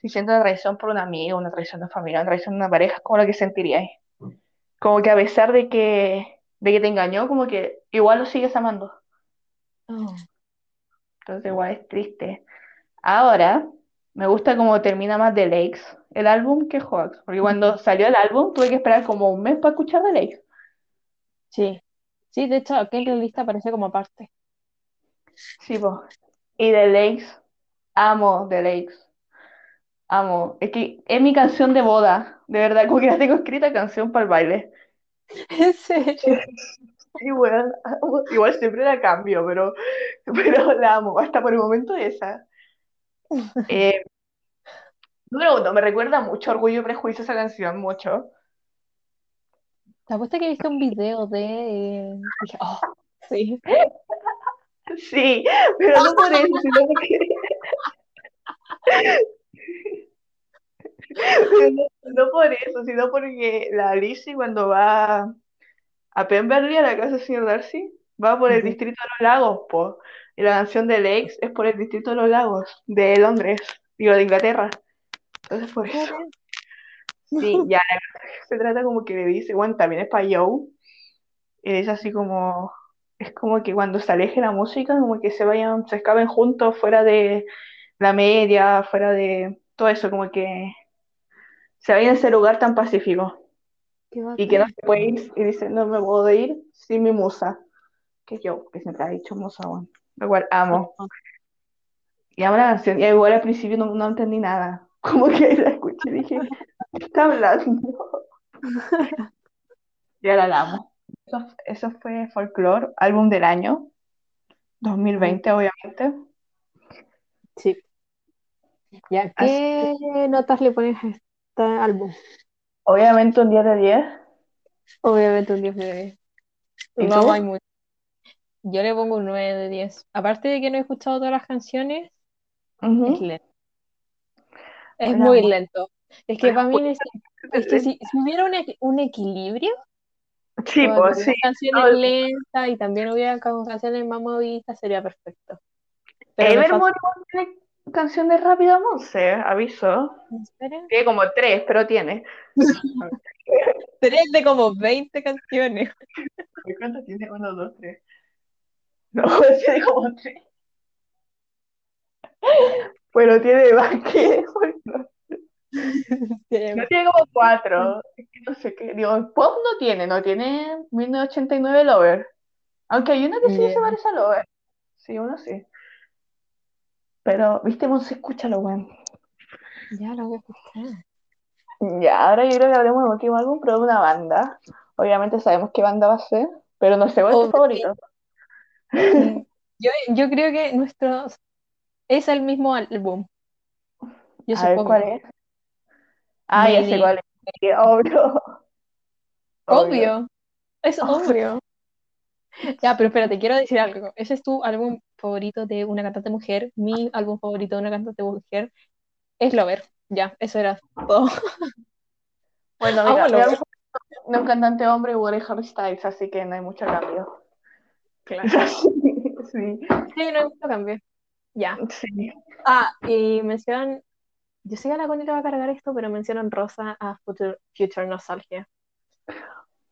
si siento una traición por un amigo, una traición de familia, una traición de una pareja, como lo que sentiríais. Como que a pesar de que, de que te engañó, como que igual lo sigues amando. Oh, Entonces igual es triste. Ahora, me gusta cómo termina más The Lakes, el álbum, que Hoax. Porque cuando salió el álbum tuve que esperar como un mes para escuchar The Lakes. Sí. Sí, de hecho, la lista aparece como aparte. Sí, po. Y The Lakes, amo The Lakes. Amo. Es que es mi canción de boda. De verdad, como que la tengo escrita canción para el baile. ¿En serio? Sí. Igual siempre la cambio, pero, pero la amo. Hasta por el momento esa. Eh, número uno, me recuerda mucho Orgullo y Prejuicio esa canción, mucho. Te apuesto que viste un video de... eh, Dije, oh, sí. Sí, pero no por eso, sino porque, no, no por eso, sino porque la Alicia cuando va a Pemberley, a la casa del señor Darcy, Va por el distrito de los lagos, po. Y la canción de Lakes es por el distrito de los lagos, de Londres, digo, de Inglaterra. Entonces por eso. Sí, ya se trata como que le dice, bueno, también es para Joe. Es así como, es como que cuando se aleje la música, como que se vayan, se escapen juntos fuera de la media, fuera de todo eso, como que se vayan a ese lugar tan pacífico. Y que no se puede ir, y dice, no me puedo ir sin mi musa. Que yo, que siempre ha dicho musa, bueno, lo cual amo. Y amo la canción, y igual al principio no, no entendí nada. Como que la escuché y dije, ¿qué está hablando? Y ahora la amo. Eso, eso fue Folklore, álbum del año, 2020, obviamente. Sí. Ya, Así ¿qué notas le pones a este álbum? Obviamente un 10 de 10. Obviamente un 10 de 10. ¿Y No tú? hay mucho. Yo le pongo un 9 de 10. Aparte de que no he escuchado todas las canciones, es Ujú. lento. Es Hola, muy lento. Es que para mí, muy neces- es que si, si hubiera un, un equilibrio, Sí, pues sí. canciones No, lentas y también hubiera ca- canciones más movidas, sería perfecto. Pero igual tiene canción de Rápida Monse, aviso. Espera. Tiene como tres, pero tiene. Tres de como 20 canciones. ¿Cuántas tiene? Uno, dos, tres. No, tiene como tres. Pero tiene más que. No tiene como cuatro. No sé qué. Digo, pop no tiene, no tiene 1989 Lover. Aunque hay una que sí se parece a Lover. Sí, uno sí. Pero, viste, Monse, escúchalo, weón. Ya lo voy a escuchar. Ya, ahora yo creo que hablemos de último álbum, pero de una banda. Obviamente sabemos qué banda va a ser, pero no sé cuál es tu favorito. Mm, Yo, yo creo que nuestro es el mismo álbum. Yo A ver supongo. cuál es. Ah, ya sé cuál es. Obvio. Obvio. Es Obvio. Ya, pero espérate, quiero decir algo. Ese es tu álbum favorito de una cantante mujer. Mi álbum favorito de una cantante mujer es Lover. Ya, eso era todo. Bueno, mira, álbum favorito de un cantante hombre igual es Harry Styles, así que no hay mucho cambio. Claro. Sí, Sí, no hay mucho cambio. Ya. sí. Ah, y mencionan. Yo sé que la Connie le va a cargar esto, pero mencionan Rosa a Future, Future Nostalgia.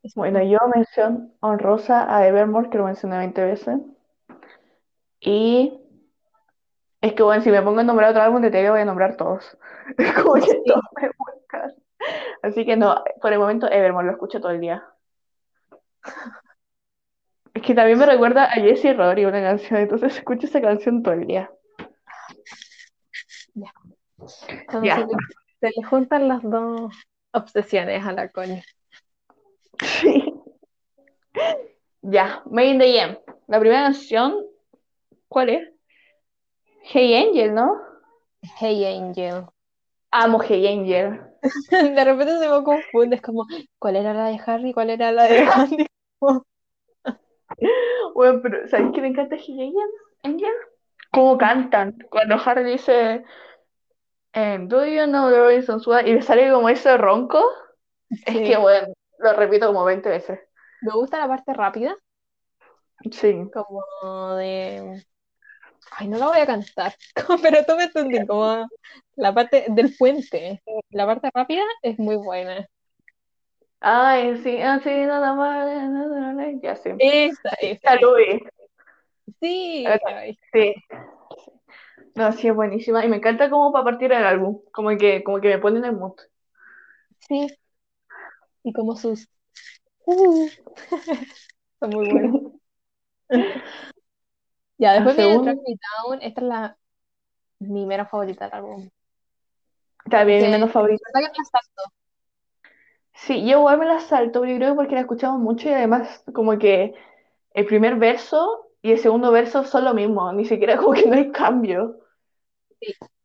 Es Bueno, muy- yo menciono honrosa a Evermore, que lo mencioné 20 veces. Y es que, bueno, si me pongo a nombrar otro álbum de TV, voy a nombrar todos. Es como que todos me buscan. Así que no, por el momento Evermore lo escucho todo el día. Es que también me recuerda a Jessie Rory una canción, entonces escucho esa canción todo el día. Cuando se, le, se le juntan las dos obsesiones a la Connie. Sí. Ya, Made in the Jam. La primera canción, ¿cuál es? Hey Angel, ¿no? Hey Angel. Amo Hey Angel. De repente se me confunde, es como, ¿cuál era la de Harry? ¿Cuál era la de Andy? Bueno, pero ¿sabes qué me encanta Hey Angel? Angel? Cómo cantan. Cuando Harry dice, em, Do you know the reasons why? Y le sale como ese ronco. Es que, bueno, lo repito como 20 veces. Me gusta la parte rápida, Sí. como de... Ay, no la voy a cantar, pero tú me entendí, como la parte del puente. La parte rápida es muy buena. Ay, sí, así nada más. nada más, Ya sí. Esa, esa. Sí, Sí. No, sí, es buenísima. Y me encanta como para partir el álbum. Como que, como que me pone en el mood. sí. Y como sus... Uh, son muy buenos. Ya, después viene Track Me Down. Esta es la mi menos favorita del álbum. También mi Que- menos favorita. Me la salto. Sí, yo igual me la salto, pero yo creo que porque la escuchamos mucho y además como que el primer verso y el segundo verso son lo mismo, ni siquiera como que no hay cambio.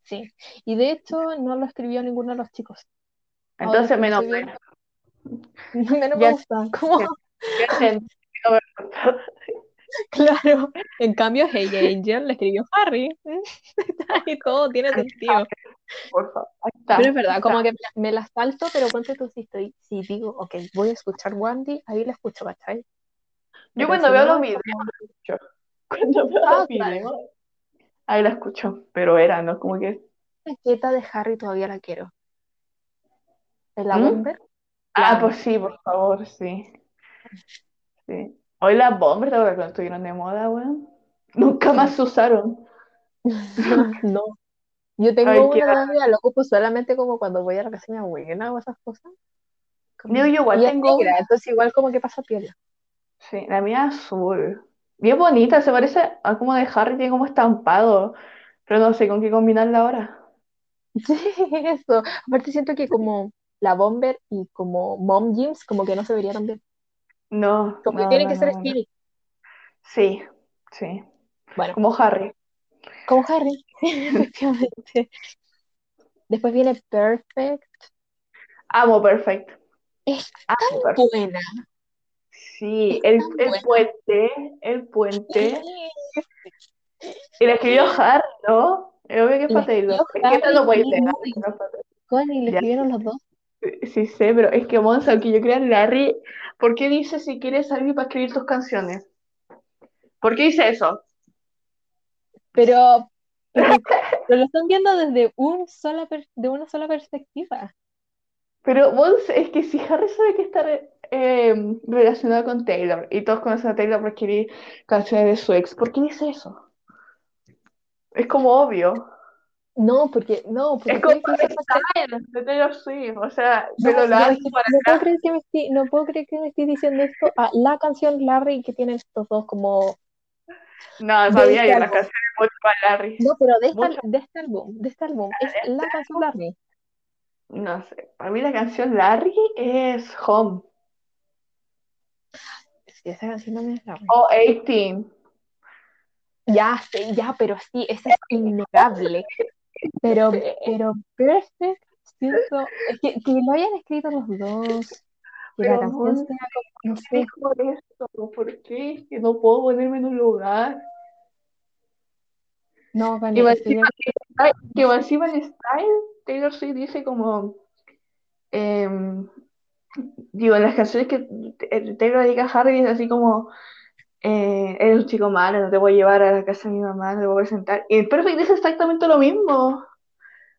Sí. Y de hecho no lo escribió ninguno de los chicos. Ahora Entonces que menos mal. menos me gusta. Gusta. claro. En cambio, Hey Angel le escribió Harry. Y todo tiene sentido. Por favor. Está. Pero es verdad, como que me la salto, pero ponte tú si estoy, si digo, ok, voy a escuchar Wandy, ahí la escucho, ¿cachai? Yo cuando veo no, los videos, como- la escucho. Cuando veo Ah, los videos, ahí la escucho. Pero era, ¿no? Como que. La chaqueta de Harry todavía la quiero. ¿Es la ¿Mm? bomber? Ah, La pues sí, por favor, sí. Sí. Hoy las ¿te acuerdas cuando estuvieron de moda, weón? Nunca más se usaron. No. Yo tengo Ay, una todavía, lo ocupo solamente como cuando voy a la casa de mi abuela o esas cosas. Como- Yo igual es tengo negra, entonces igual como que pasa piola. Sí, la mía azul. Bien bonita, se parece a como de Harry, tiene como estampado. Pero no sé con qué combinarla ahora. Sí, eso. Aparte siento que como la bomber y como mom jeans como que no se verían bien. No, Como que no, tienen no, que ser no, no. skinny. Sí, sí. Bueno, Como Harry. como Harry, efectivamente. Después viene Perfect. Amo Perfect. Es Amo Perfect. buena. Sí, el, el puente, el puente. Y la escribió Harry, ¿no? Es obvio que es para Taylor. Es que no puede. Connie, le escribieron los dos. Sí sé, pero es que Monza, aunque yo crea en Larry, ¿por qué dice si quieres alguien para escribir tus canciones? ¿Por qué dice eso? Pero, pero, pero lo están viendo desde un sola per- de una sola perspectiva. Pero Mons, es que si Harry sabe que está re- eh, relacionado con Taylor y todos conocen a Taylor por escribir canciones de su ex, ¿por qué dice eso? Es como obvio. No, porque, no, porque Es como que Style de Taylor Swift, o sea, No, es que para no puedo creer que me estoy, no puedo creer que me estoy diciendo esto a la canción Larry que tienen estos dos como No, sabía este yo las álbum. canciones mucho para Larry. No, pero de, esta- de este álbum, de este álbum, es ¿De la canción Larry. No sé, para mí la canción Larry es Home Sí, esa canción no o 18. Ya sé, ya, pero sí, esa es innegable. Pero, Sí. pero Perfect, siento, es que, que lo hayan escrito los dos, que la canción Mon, sea como, no ¿qué sé, dijo esto? ¿Por qué? Es que no puedo ponerme en un lugar. no, estoy encima, ay, que más encima en Style, Taylor Swift dice como, em, digo, en las canciones que Taylor dedica a Harry es así como, eh, eres un chico malo, no te voy a llevar a la casa de mi mamá, no te voy a sentar. Y en Perfect dice exactamente lo mismo.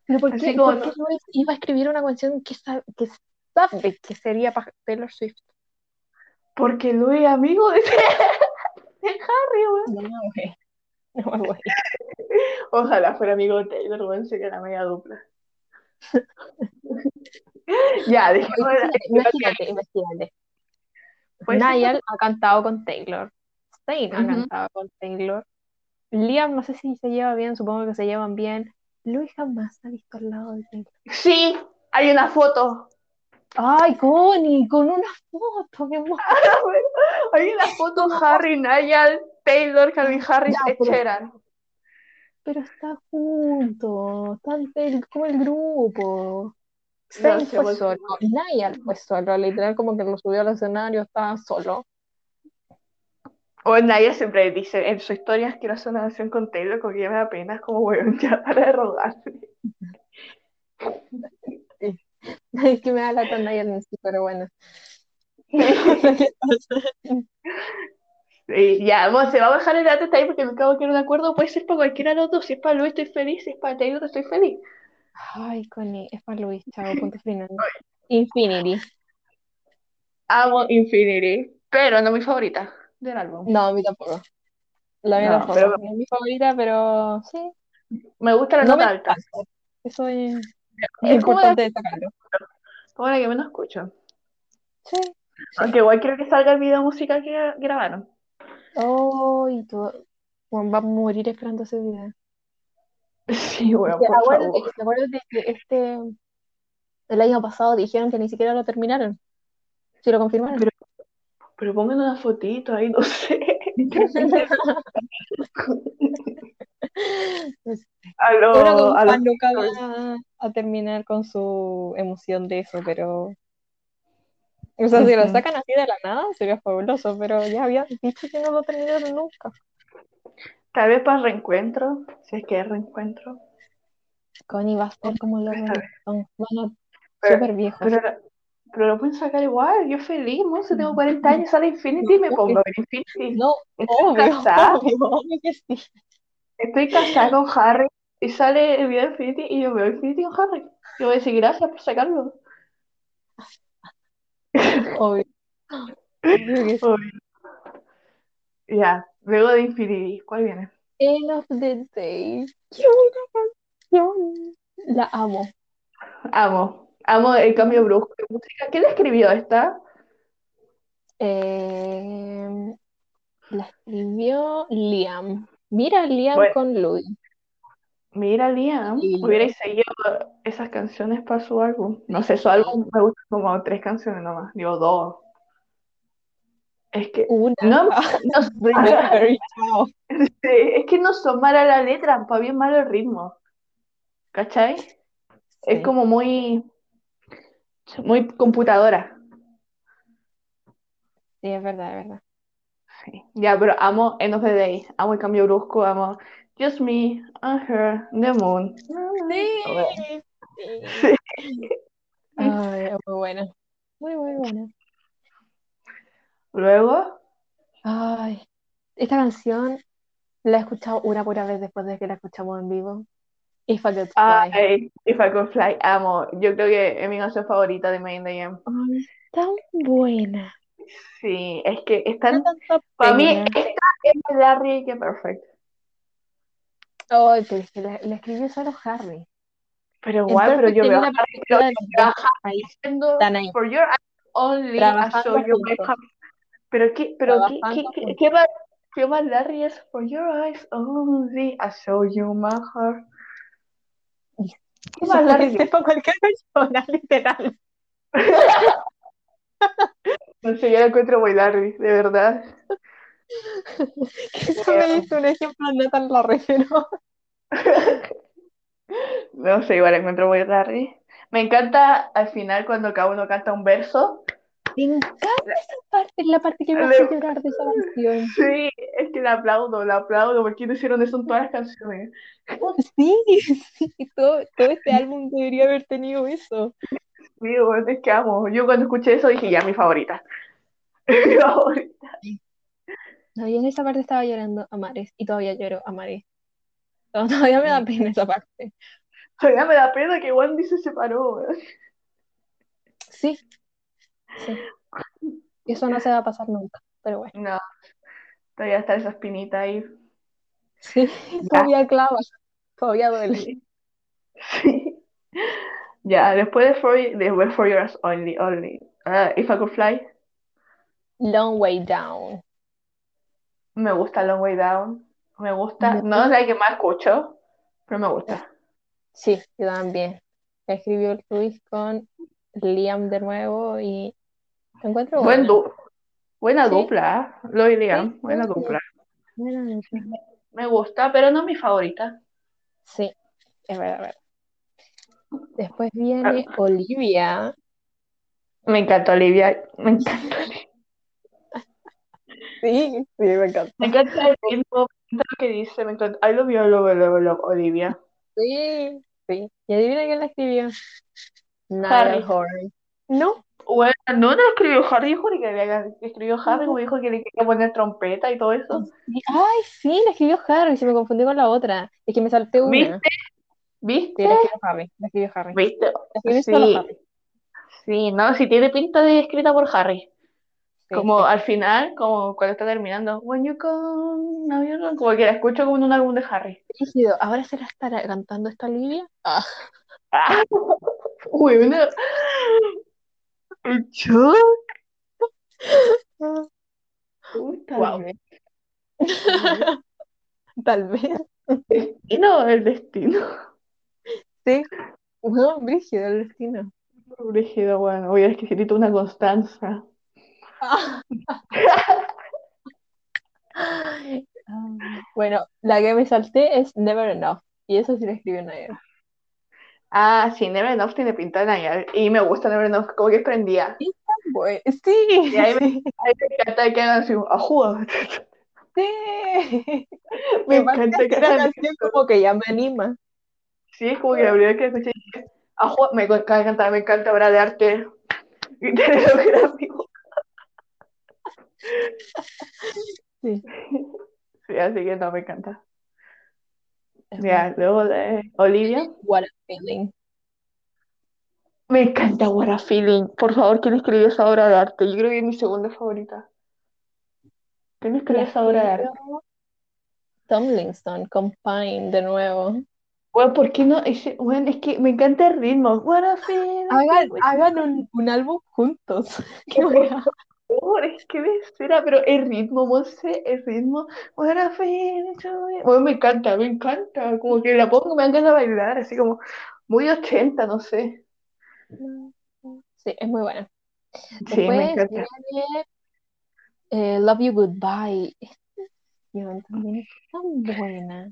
Pero ¿por qué, como, por qué Luis iba a escribir una canción que sabe que, sabe que sería para Taylor Swift? porque Luis es amigo de, de Harry, weón. No, güey. No, güey. Ojalá fuera amigo de Taylor, weón, sería la media dupla. Ya, la- Imagínate, imagínate, ser Niall ha cantado con Taylor. Zayn ha Ujú. cantado con Taylor. Liam, no sé si se lleva bien, supongo que se llevan bien. Luis jamás ha visto al lado de Taylor. Sí, hay una foto. Ay, Connie, con una foto, mi amor. Hay una foto Harry, Niall, Taylor, Calvin Harris, Ya, pero-. Pero está junto, están el- como el grupo. No Zayn sé, fue solo, Niall fue solo, literal como que lo subió al escenario, estaba solo. O Naya siempre dice en su historia quiero hacer una canción con Taylor porque ya me da pena, es como weón, ya para de. Es que me da la tanda en sí, pero bueno. Sí, ya, se va a bajar el dato ahí porque me acabo de quedar de acuerdo. Puede ser para cualquiera de los dos. Si es para Luis, estoy feliz. Si es para Taylor, estoy feliz. Ay, Connie, es para Luis, chao, punto final. Infinity. Amo Infinity, pero no mi favorita del álbum. No, a mí tampoco. La mía No, tampoco. pero- No es mi favorita, pero sí. Me gusta la No nota alta. encanta. Eso es, es importante destacarlo. como la que menos escucho. Sí. Aunque igual quiero que salga el video musical que gra- grabaron. Oh, y todo. Juan va a morir esperando ese video. Sí, Que por acuérdate, favor. que acuérdate que este el año pasado dijeron que ni siquiera lo terminaron. Sí lo confirmaron. Pero- Pero pongan una fotito ahí, no sé. A lo, a lo- va a terminar con su emoción de eso, pero. O sea, si lo sacan así de la nada, sería fabuloso, pero ya habían dicho que no lo terminaron nunca. Tal vez para reencuentro, si es que es reencuentro. Connie va a estar como los Pero- súper viejos. Pero, pero lo pueden sacar igual, yo feliz, ¿no? Si tengo 40 años, sale Infinity, me pongo ver Infinity. No, Estoy obvio, casada. obvio, obvio que sí. Estoy casada con Harry y sale el video de Infinity y yo veo Infinity con Harry. Yo voy a decir gracias por sacarlo. Obvio. Obvio. Ya, luego de Infinity, ¿cuál viene? End of the day. ¡Qué buena canción! La amo. Amo, amo el cambio brusco de música. ¿Quién escribió esta? Eh, la escribió Liam. Mira Liam Bueno. con Louis. Mira, Liam, Y- hubierais seguido esas canciones para su álbum. No sé, su álbum me gustan como tres canciones nomás, digo dos. Es que Una. no, es que no son malas las letras, para bien malo el ritmo. ¿Cachai? Es como muy, muy computadora. Sí, es verdad, es verdad. Sí. Ya, pero amo End of the Day, amo el cambio brusco, amo Just Me, and Her, The Moon. Bueno, Sí. Ay, es muy buena. Muy, muy buena. Luego, Ay, esta canción la he escuchado una pura vez después de que la escuchamos en vivo. If I Could Fly. If I Could Fly, amo. Yo creo que es mi canción favorita de Main Am. Ay, tan buena. Sí, es que están, tanta para mí, esta es más Larry que Perfect. Ay, pero es que la, la escribió solo Harry. Pero igual, pero yo veo a Harry, de ahí, For Your Eyes Only, I show you my. Pero qué, pero qué, qué, qué, qué más, qué más Larry es For Your Eyes Only, I show you my heart. ¿Qué puede Larry? ser para cualquier persona, literal. No sé, yo la encuentro muy Larry, de verdad. Eso me diste un ejemplo no tan la refiero. No sé, igual encuentro muy Larry. Me encanta al final cuando cada uno canta un verso. Me encanta esa parte, es la parte que me hace llorar de esa canción. Sí, es que la aplaudo, la aplaudo, porque no hicieron eso en todas las canciones. Sí, sí, todo, todo este álbum debería haber tenido eso. Sí, bueno, es que amo. Yo cuando escuché eso dije, ya, mi favorita. Mi favorita. No, yo en esa parte estaba llorando a mares y todavía lloro a mares. No, Todavía me da pena esa parte. Todavía me da pena que Wendy se separó. Sí, sí. Y eso no se va a pasar nunca, pero bueno. No, todavía está esa espinita ahí. Sí, todavía clava, todavía duele. Sí. Sí. Ya, después de For, de For Yours Only, Only. Ah, If I Could Fly, Long Way Down. me gusta Long Way Down. Me gusta, Me no es la que más escucho, pero me gusta. Sí, yo también. Escribió Luis con Liam de nuevo y encuentro Buen buena. du- buena Sí. dupla. Lo Sí, buena sí. dupla. Buena. Me gusta, pero no mi favorita. Sí, es verdad, es verdad. Después viene Olivia. Me encanta Olivia, me encanta Olivia. Sí, sí, me encanta. Me encanta el ritmo, me encanta lo que dice, me encanta. I love you, I love, love, love, Olivia. Sí, sí. ¿Y adivina quién la escribió? Harry. Horan. No, Bueno, no, no lo escribió Harry, dijo que había escribió Harry, como dijo que le quería poner trompeta y todo eso. sí. Ay, sí, la escribió Harry, se me confundió con la otra. Es que me salté una. ¿Viste? Sí, ¿Viste? la escribió Harry, la escribió Harry. ¿Viste? La escribió solo Sí, Harry. sí, no, sí tiene pinta de escrita por Harry. Sí, Como sí. al final, como cuando está terminando, When you come, now you're gone", como que la escucho como en un álbum de Harry. Rígido, ¿ahora se la estará cantando esta Olivia? Ah. Ah, uy, una... El shock. Uy, tal Wow. vez. Tal vez. Destino, el destino. Sí. No, brígido el destino. Brígido, bueno, voy a necesito una constancia. Bueno, la que me salté es Never Enough. Y eso sí la escribió Nair. Ah, sí, Never Enough tiene pinta de Nayar. Y me gusta Never Enough, como que prendía. Bueno, sí, Y ahí me, ahí me encanta que hagan así, ajuda. sí. Me encanta que hagan como que ya me anima. Sí, es como que la primera que escuché, dije, ajuda, me encanta me encanta obra de arte. Y logra Sí. Sí, así que no, me encanta. Es Ya, luego de Olivia. What a feeling. Me encanta What a Feeling. Por favor, ¿quién escribió esa obra de arte? Yo creo que es mi segunda favorita. ¿Quién escribió esa obra de arte? Tomlinson con Pine de nuevo. Bueno, ¿por qué no? Ese, bueno, es que me encanta el ritmo. What a feeling. Hagan, hagan un, un álbum juntos. Qué favor, es que será, pero el ritmo, Monse, el ritmo. Bueno, me encanta, me encanta. Como que la pongo me dan ganas de bailar, así como muy 80, no sé. Sí, es muy buena. Sí, me Después encanta. viene eh, Love You Goodbye. Esta también es tan buena.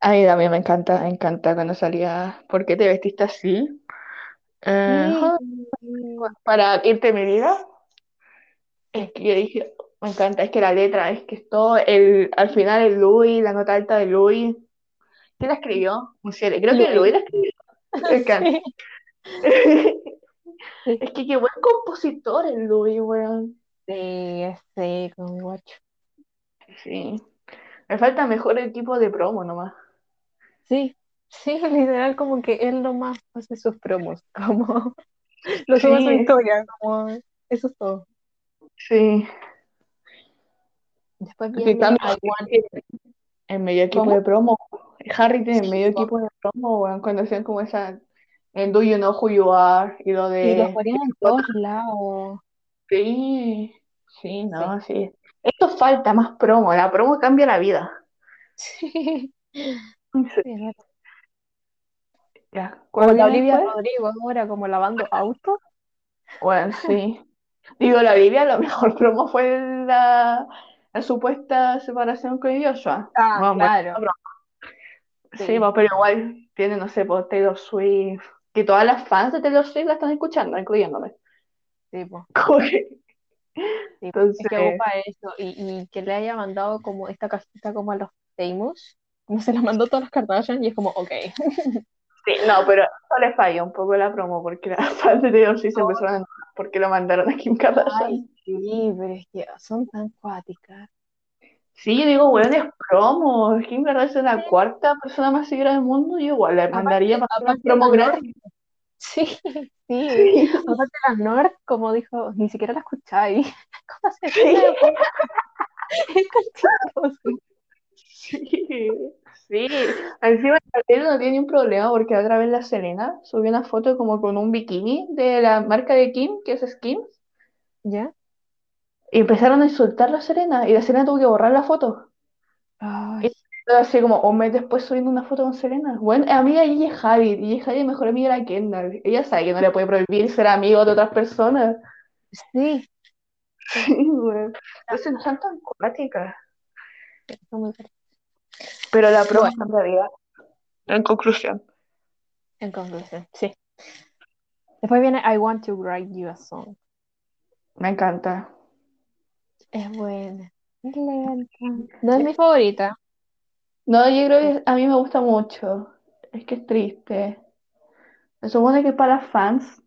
A mí también me encanta, me encanta cuando salía ¿Por qué te vestiste así? Eh, Sí. para irte mi vida. Es Sí. que yo dije, me encanta, es que la letra, es que es todo, el, al final el Louis, la nota alta de Louis. ¿Quién la escribió? Creo que Louis. Louis la escribió. Me encanta. Sí. Sí. Es que qué buen compositor el Louis, weón. Sí, sí, con mi guacho. Sí. Me falta mejor equipo de promo nomás. Sí, sí, literal como que él nomás hace sus promos, como lo sube a su Sí. historia, como eso es todo. Sí. Después viene I Want. en medio equipo ¿Cómo? de promo. Harry tiene Sí, medio po. equipo de promo, weón, cuando hacían como esa en Do You Know Who You Are y lo Y los de ponían en todos lados. Sí, sí, no, sí. Esto falta más promo, la promo cambia la vida. Sí, Sí, ya. O ¿Cuál la viene Olivia? Rodrigo ahora como lavando autos. Bueno, sí. Digo, la Olivia, la mejor promo fue la, la supuesta separación con Joshua. Ah, claro. Sí. Sí, pues, pero igual tiene, no sé, por Taylor Swift, que todas las fans de Taylor Swift la están escuchando, incluyéndome. Sí, Sí, po. Es que Entonces, eso. Y, y que le haya mandado como esta casita como a los famous. Como se la mandó todas las Kardashian y es como, ok. sí, no, pero eso le falló un poco la promo, porque las fans de Swift se empezaron a porque lo mandaron a Kim Kardashian. Ay, sí, pero es que son tan cuáticas. Sí, yo digo, weón, es promo. Kim Kardashian es la Sí. cuarta persona más seguida del mundo. Yo igual le mandaría para una promo la gratis. sí, sí. Sí, Aparte la Nor, como dijo, ni siquiera la escucháis. ¿Cómo se sí? Es sí. Sí. Encima él no tiene un problema porque otra vez la Selena subió una foto como con un bikini de la marca de Kim, que es Skims, ¿Ya? y empezaron a insultar a la Selena y la Selena tuvo que borrar la foto. Ay, Así como un mes después subiendo una foto con Selena. Bueno, amiga Gigi Hadid, Gigi Hadid es mejor amiga de la Kendall. Ella sabe que no le puede prohibir ser amigo de otras personas. sí, Sí, güey. Entonces no son tan cuáticas. Pero la promo Bueno, cambia vida. En conclusión. en conclusión, sí. Después viene I Want to Write You a Song. Me encanta. Es buena. No es mi favorita. No, yo creo que a mí me gusta mucho. Es que es triste. Se supone que es para fans.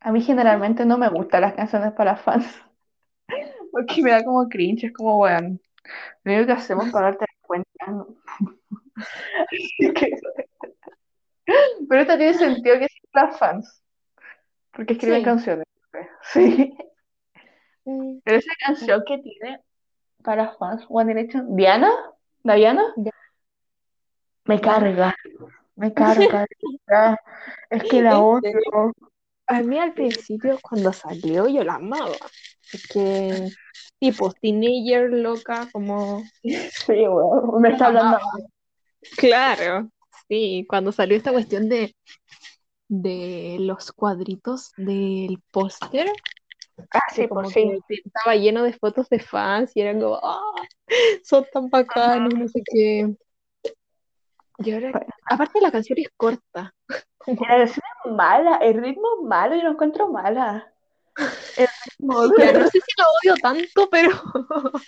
A mí generalmente no me gustan las canciones para fans. Porque me da como cringe. Es como, bueno, lo único que hacemos pagarte la cuenta. Pero esta tiene sentido que es para fans. Porque escriben Sí. canciones. Sí. Mm, Pero esa canción que tiene para fans One Direction, Diana, Diana, me carga, me carga. Es que la ¿En odio. serio? A mí al principio cuando salió yo la amaba. Porque tipo teenager loca como Sí, me está hablando. Claro, sí, cuando salió esta cuestión de, de los cuadritos del póster, Ah, como pues sí. que estaba lleno de fotos de fans y eran como, ¡ah! Son tan bacanos, no sé qué. Y ahora, aparte la canción es corta. La canción es mala, el ritmo es malo y lo encuentro mala. El ritmo, Ya no sé si la odio tanto, pero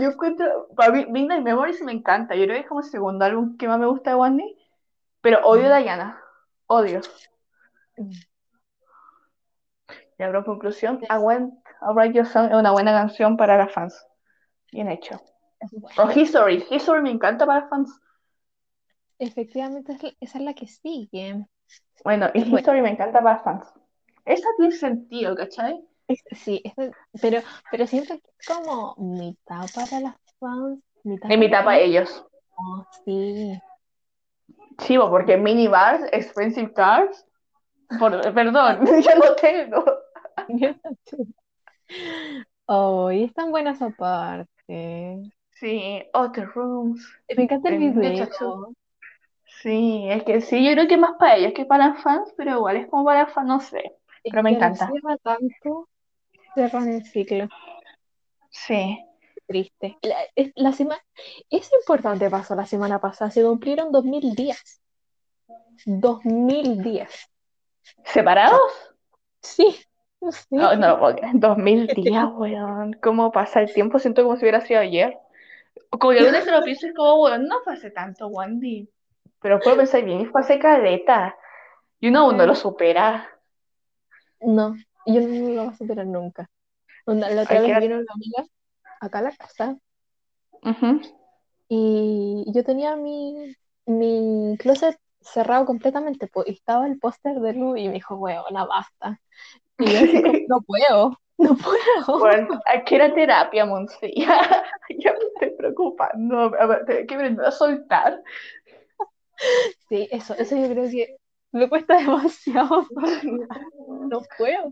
yo encuentro, para mí, Midnight Memories me encanta. Yo creo que es como el segundo álbum que más me gusta de One pero odio a Diana, odio. Ya, bro, conclusión, I Went Alright Your Song es una buena canción para las fans. Bien hecho. O History, History me encanta para fans. Efectivamente, esa es la que sigue. Bueno, y. History me encanta para fans. Esa tiene sentido, ¿cachai? Sí, pero, pero siento que es como mitad para las fans, mitad Y mitad para ellos. Oh, sí. Bo, porque minibars, expensive cars. Por, perdón, ya no tengo. Oh, y es tan buena esa parte. Sí, Other Rooms. Me encanta el video. Sí, es que sí, yo creo que más para ellos que para fans, pero igual es como para fans, no sé. Pero me encanta. cierra tanto, cierran el ciclo. Sí. Triste. La, semana, es importante pasó la semana pasada. Se cumplieron 2000 días. 2000 días. ¿Separados? Sí, no sé. No, no creer. 2000 días, weón. ¿Cómo pasa el tiempo? Siento como si hubiera sido ayer. Como que vez se lo pienso y es como, weón, no fue hace tanto, Wandy. Pero puedo pensar bien, y fue hace caleta. Y uno aún no lo supera. No, yo no lo voy a superar nunca. Onda, la otra Hay que- vez vino una amiga acá a la casa y yo tenía mi, mi closet cerrado completamente, pues, y estaba el póster de Lu y me dijo, weona, basta. Y yo así como, no puedo, no puedo. Bueno, aquí era terapia, Moncilla. Ya me estoy preocupando. A ver, tengo que aprender a soltar. Sí, eso, eso yo creo que me cuesta demasiado. No puedo.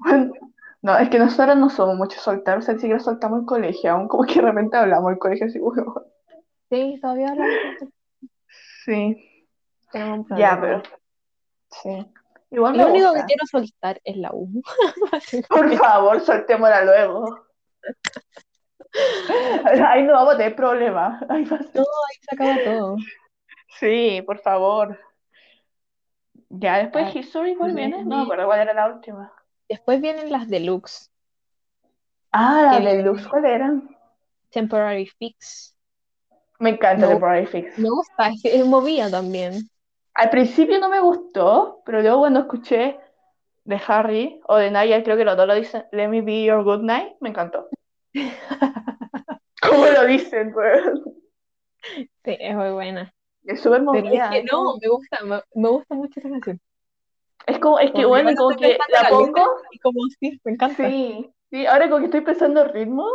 No, es que nosotros no somos mucho soltar, o sea, ni siquiera soltamos el colegio, aún como que de repente hablamos del colegio así, Sí, todavía hablamos. sí, Tenemos un ya, pero, sí. Igual me Lo único que quiero soltar es la U. Por favor, soltémosla luego. Ahí no vamos a tener problemas. Ahí va a ser- No, ahí se acaba todo. Sí, por favor. Ya después Ah, History, ¿cuál viene? No me acuerdo cuál era la última. Después vienen las deluxe, Ah, la Que de viene- Luz, ¿cuál eran? temporary fix. Me encanta No. Temporary Fix. Me gusta, es movida también. Al principio no me gustó, pero luego cuando escuché de Harry o de Naya, creo que los dos lo dicen, Let me be your good night, me encantó. ¿Cómo lo dicen? pues? Sí, es muy buena. Es súper Pero es movida. que no, me gusta, me, me gusta mucho esa canción. Es como, es que bueno, como que la pongo, y como sí, me encanta. sí, sí, ahora como que estoy pensando en ritmo,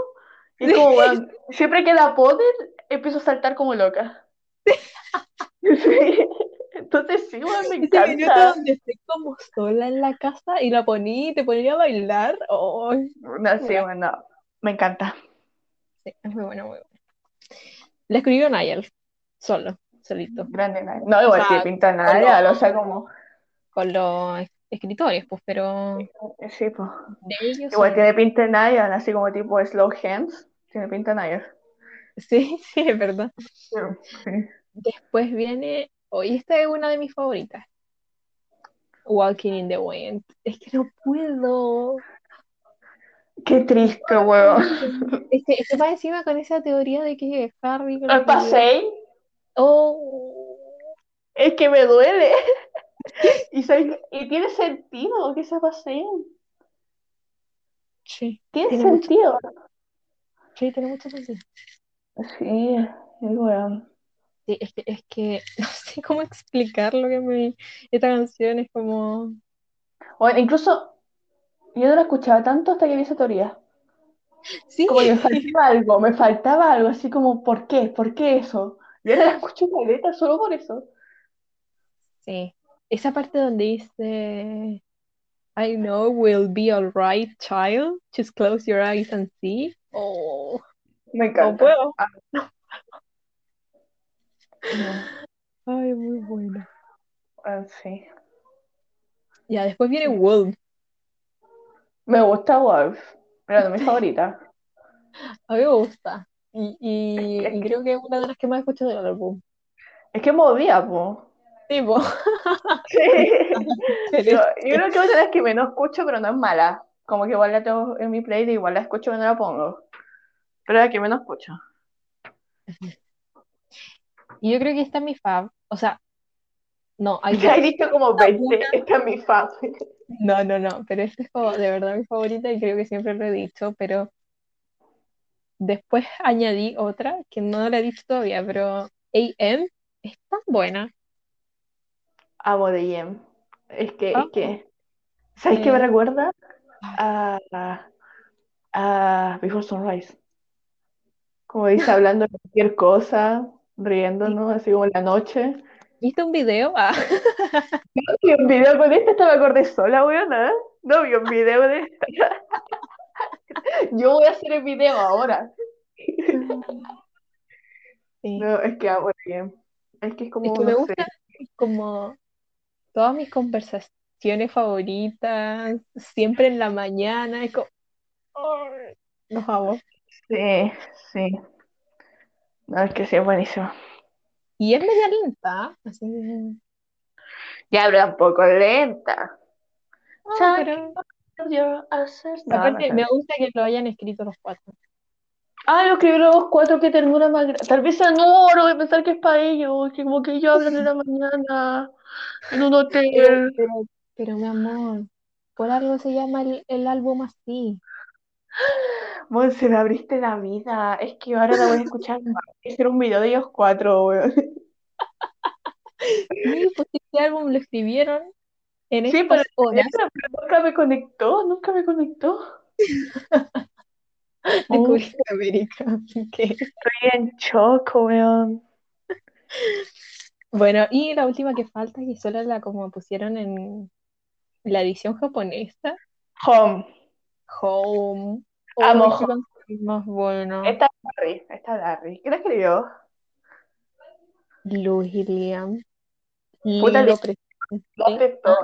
y es como, bueno, siempre que la ponen, empiezo a saltar como loca. Sí. Entonces sí, bueno, me Ese minuto encanta. donde estoy como sola en la casa y la poní y te ponía a bailar. Oh, No, sí, bueno, me encanta. sí, es muy buena, muy buena. La escribió Niall, solo, solito, Grande. No, igual O sea, que pinta Naya, los- o sea, como, con los escritores, pues, pero sí, pues. de ellos Igual tiene pinta Naya, así como tipo Slow Hands, tiene pinta Naya. Sí, sí, es verdad. Sí. Después viene, hoy esta es una de mis favoritas. Walking in the Wind. Es que no puedo. Qué triste, weón. Es que, es que va encima con esa teoría de que Harry ¿Lo pasé? Oh, Es que me duele. Y, soy- y tiene sentido que se paseen. sí, Tiene Tiene mucho- sentido. sí, tiene mucho sentido. Sí, es weón. Sí, es que, es que no sé cómo explicar lo que me. Esta canción es como. Bueno, incluso yo no la escuchaba tanto hasta que vi esa teoría. Sí, Como que me faltaba algo, me faltaba algo, así como, ¿por qué? ¿Por qué eso? Y ahora la escucho caleta solo por eso. sí. Esa parte donde dice. I know we'll be alright, child. Just close your eyes and see. Oh, Me no encanta. puedo. Mm, Ay, muy buena. ah, sí. Ya, después viene Wolf. Me gusta Wolf, pero no es mi favorita. A mí me gusta. Y, y, Es que- y creo que es una de las que más escucho del álbum. Es que movía, po. Sí, po. Sí. Pero Yo, yo creo que es una de las que menos escucho, pero no es mala. Como que igual la tengo en mi playlist, igual la escucho cuando la pongo. Pero es la que menos escucho. Y yo creo que esta es mi fab. O sea, no, hay Ya he dos. dicho como 20, esta es mi fan. No, no, no, pero esta es como de verdad mi favorita y creo que siempre lo he dicho, pero después añadí otra que no la he dicho todavía, pero AM es tan buena. Amo de Jem. Es que, es que, ¿sabes qué me Eh, recuerda? A, a, a Before Sunrise. Como dice, hablando de cualquier cosa, riéndonos, así como en la noche. ¿Viste un video? Ah, Vi un video con esta, esta me acordé sola, weona. No vi un video de esta. Yo voy a hacer el video ahora. sí. No, es que amo bien. Es que es Es como, que me no sé. gusta como todas mis conversaciones favoritas, siempre en la mañana, es como, ¡ay! los amo. Sí, sí. No, es que sí, es buenísimo. Y es media lenta, así Ya, pero tampoco lenta. ah, pero Aparte me gusta que lo hayan escrito los cuatro. Ah, lo escribieron los cuatro, qué ternura más grande. Tal vez no, no voy a pensar que es para ellos, que como que ellos hablan en la mañana en un hotel. pero, pero mi amor, por algo se llama el, el álbum así. Monse, me abriste la vida. Es que ahora la voy a escuchar más. Hacer un video de ellos cuatro, weón. Sí, pues este álbum lo escribieron en Sí, pero, estas pero nunca me conectó, nunca me conectó. Oh, Descubriste América. ¿qué? estoy en shock, weón. Bueno, y la última que falta, que solo la como pusieron en la edición japonesa, Home. Home. Amo Ay, qué Home. más buena. Esta es Larry, esta es Larry. ¿Quién la escribió? Luis y Liam. Puta, Lo presente. aceptó.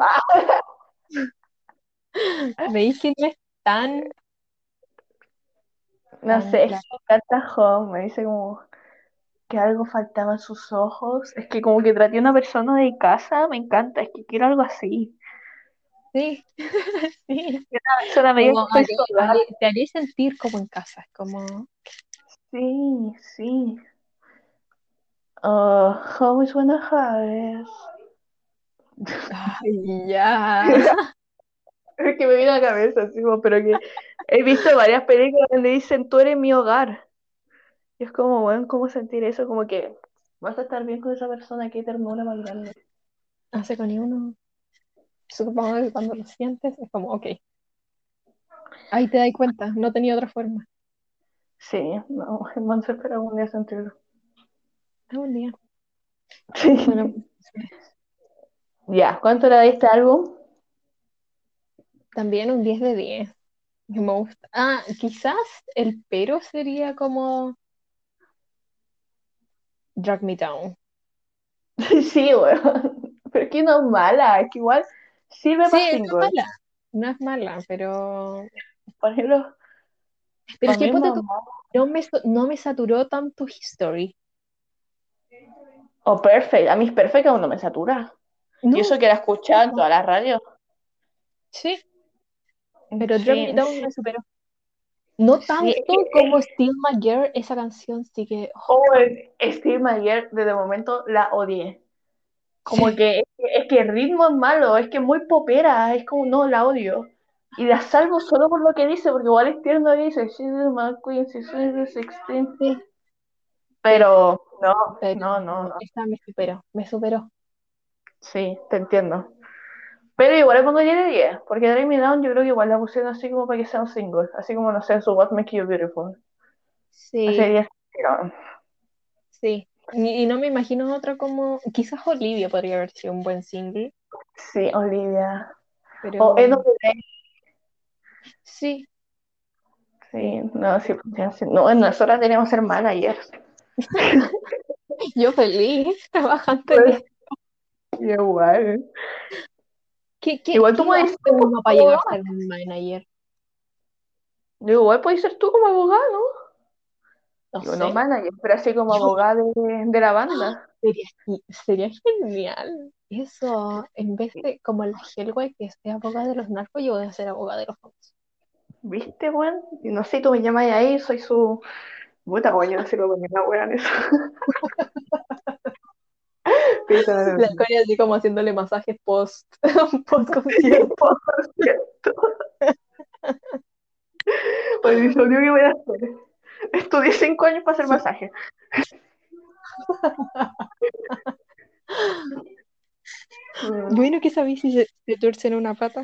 ¿Veis que no es tan, no tan sé, es que me encanta Home. Me dice como que algo faltaba en sus ojos. Es que como que traté a una persona de casa, me encanta. Es que quiero algo así. Sí, sí. Una persona medio Como te haré sentir como en casa, es como, Sí, sí. Oh, home is when the heart is. Ay, ya. Es que me viene a la cabeza, así como, pero que he visto varias películas donde dicen, tú eres mi hogar. Y es como, bueno, ¿cómo sentir eso? Como que vas a estar bien con esa persona, qué ternura más grande. Hace con uno. Supongo que cuando lo sientes es como, ok. Ahí te das cuenta, no tenía otra forma. Sí, no, Monse espera algún día sentirlo. Algún día. Sí. Bueno, Ya, ¿cuánto le diste este álbum? también un 10 de 10. que Me gusta. Ah, quizás el pero sería como Drag Me Down. Sí, weón. Pero es que no es mala, es que igual sirve Sí, para no es mala. No es mala, pero. Por ejemplo, Pero es que no me, no me saturó tanto History. O Perfect, a mí es Perfect aún no me satura. No, Y eso que la escuchaba en todas las radios. sí, pero Sí, Down sí, me superó. No tanto como Still My Girl, esa canción sí que. oh, Oh, el Steve Mayer, desde el momento la odié. Como sí, que es, que el ritmo es malo, es que es muy popera, es como no, la odio. Y la salvo solo por lo que dice, porque igual es tierno que dice, She's my queen, she's the 16. sí, Pero no, pero no, no, no. esa me superó, me superó. Sí, te entiendo. Pero igual le pongo 10 de 10, porque Drag Me Down yo creo que igual la pusieron así como para que sea un single, así como no sé, su What Makes You Beautiful. Así Sí, 10. pero- sí. Y, y no me imagino otra como. Quizás Olivia podría haber sido un buen single, Sí, Olivia. pero. O NWA. Sí, Sí, no, sí. No, en nosotras teníamos ser managers. yo feliz trabajando Pues. Igual. ¿Qué, qué, Igual tú puedes ser uno para llegar a ser manager? Digo, igual puedes ser tú como abogado, ¿no? No Digo, no sé. manager, pero así como Yo- abogada de, de la banda. Sería, sería genial. Eso, en vez de como la Hellway que sea abogada de los narcos, yo voy a ser abogada de los famosos. ¿Viste, weón? No sé, tú me llamas ahí, soy su. Puta, yo no sé cómo poner la weón eso. La Connie así como haciéndole masajes post, post concierto. Post concierto. Pues lo único que voy a hacer. Estudié cinco años para hacer masaje. Bueno, ¿qué sabéis si se, se tuercen una pata?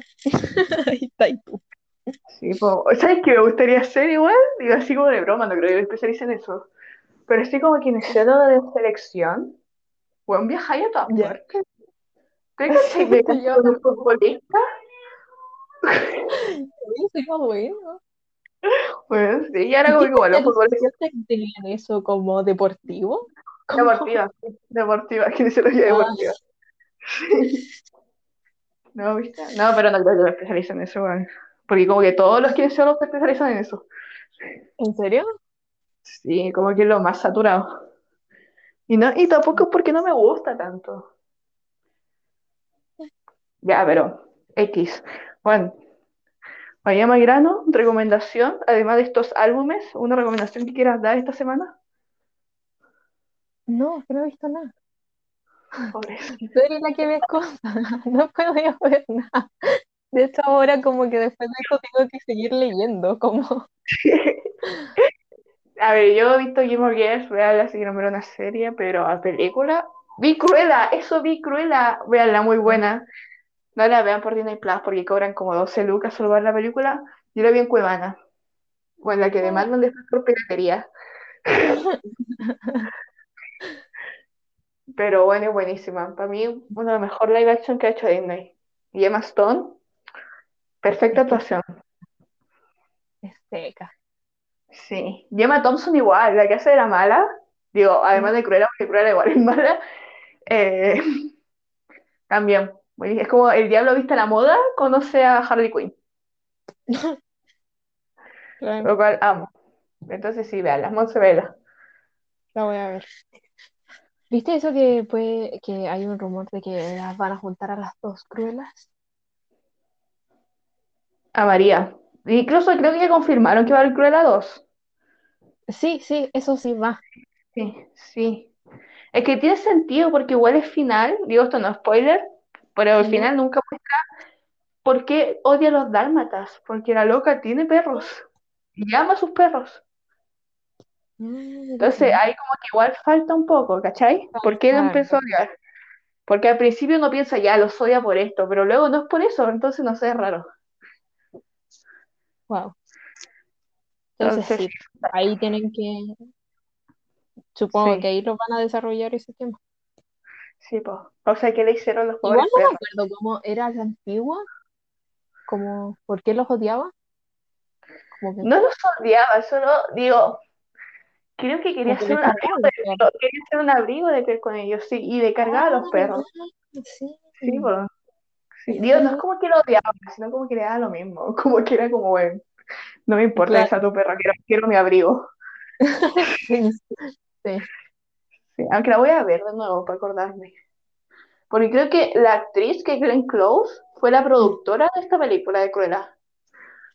Ahí está y tú. Sí, pues, ¿sabes qué me gustaría hacer igual? Digo, así como de broma, no creo que me especialice en eso. Pero estoy como kinesióloga de selección. Bueno, viajar a todas partes. ¿Te Yo con un futbolista? Soy más bueno. Bueno, sí, y ahora como que igual los futbolistas ¿Sientes que tenían eso como deportivo? ¿Cómo? deportiva, deportiva, kinesiología Ah. deportiva. No, ¿viste? No, pero no creo que me especialice en eso, weón. Porque como que todos los kinesiólogos se especializan en eso. ¿En serio? Sí, como que es lo más saturado. Y no, y tampoco es porque no me gusta tanto. Ya, pero X. Bueno, vayamos al grano, recomendación, además de estos álbumes, una recomendación que quieras dar esta semana. No, que no he visto nada. Pobrecito. Tú eres la que ves cosas. No puedo ver nada. De hecho, ahora como que después de esto tengo que seguir leyendo, como... A ver, yo he visto Game of Thrones, veanla si quieren ver una serie, pero a película, vi Cruella, eso vi Cruella, veanla muy buena. No la vean por Disney Plus porque cobran como 12 lucas solo ver la película. Yo la vi en Cuevana, o en la que demandan después por piratería. Pero bueno, es buenísima. Para mí, uno de los mejores live action que ha hecho Disney. Y Emma Stone, perfecta que- actuación. Es seca. Sí. Y Emma Thompson igual, la que hace de la mala, digo, además de Cruella, porque Cruella igual es mala, eh, también. Es como el diablo viste a la moda, conoce a Harley Quinn, Claro, lo cual amo. Entonces sí, vean, las Monse vela. la voy a ver. ¿Viste eso que puede, que hay un rumor de que las van a juntar a las dos cruelas? A María. Incluso creo que ya confirmaron que va a haber Cruella 2. Sí, sí, eso sí va. Sí, sí. Es que tiene sentido porque igual es final, digo esto no es spoiler, pero al final nunca muestra por qué odia a los dálmatas, porque la loca tiene perros y ama a sus perros. Entonces ahí como que igual falta un poco, ¿cachai? ¿Por qué Claro. empezó a odiar? Porque al principio uno piensa, ya, los odia por esto, pero luego no es por eso, entonces no sé, es raro. Wow. Entonces Entonces, sí, ahí tienen que, supongo Sí. que ahí lo van a desarrollar ese tema. sí, pues. O sea, ¿qué le hicieron los Igual pobres no me acuerdo cómo era la antigua, como por qué los odiaba. Como que, No los odiaba, solo digo, creo que quería hacer un abrigo de los quería hacer un abrigo de piel con ellos, sí, y de cargar a los Ah, perros. sí. Sí, pues. Digo, no es como que lo odiaba, sino como que le daba lo mismo, como que era como, bueno, no me importa Claro. que sea tu perro, quiero, quiero mi abrigo. Sí, sí. Sí, aunque la voy a ver de nuevo para acordarme. Porque creo que la actriz que es Glenn Close fue la productora de esta película de Cruella.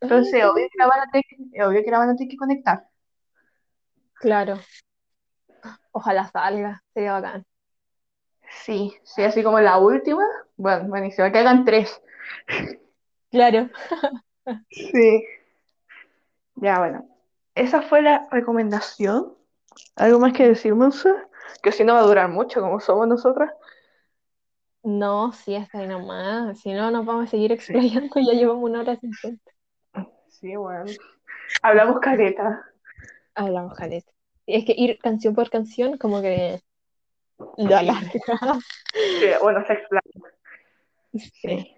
Entonces, Ah, obvio que la van a tener que, obvio que la van a tener que conectar. Claro. Ojalá salga, sería bacán. Sí, sí, así como la última. Bueno, buenísimo, que hagan tres. Claro. Sí. Ya, bueno. Esa fue la recomendación. ¿Algo más que decir, Monse? Que si no va a durar mucho, como somos nosotras. No, sí, hasta ahí nomás. Si no, nos vamos a seguir explayando. Ya llevamos una hora cincuenta. Sí, bueno. Hablamos caleta. Hablamos, Jalet. Es que ir canción por canción, como que lo alarga. Sí, bueno, se explaya. Sí.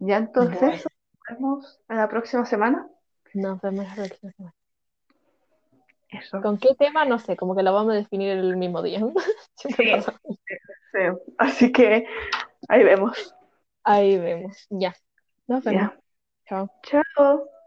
Ya entonces, Bueno. nos vemos la próxima semana. Nos vemos la próxima semana. Eso. ¿Con qué tema? No sé, como que lo vamos a definir el mismo día. Sí. Sí. Así que ahí vemos. Ahí vemos. Ya. Nos vemos. Ya. Chao. Chao.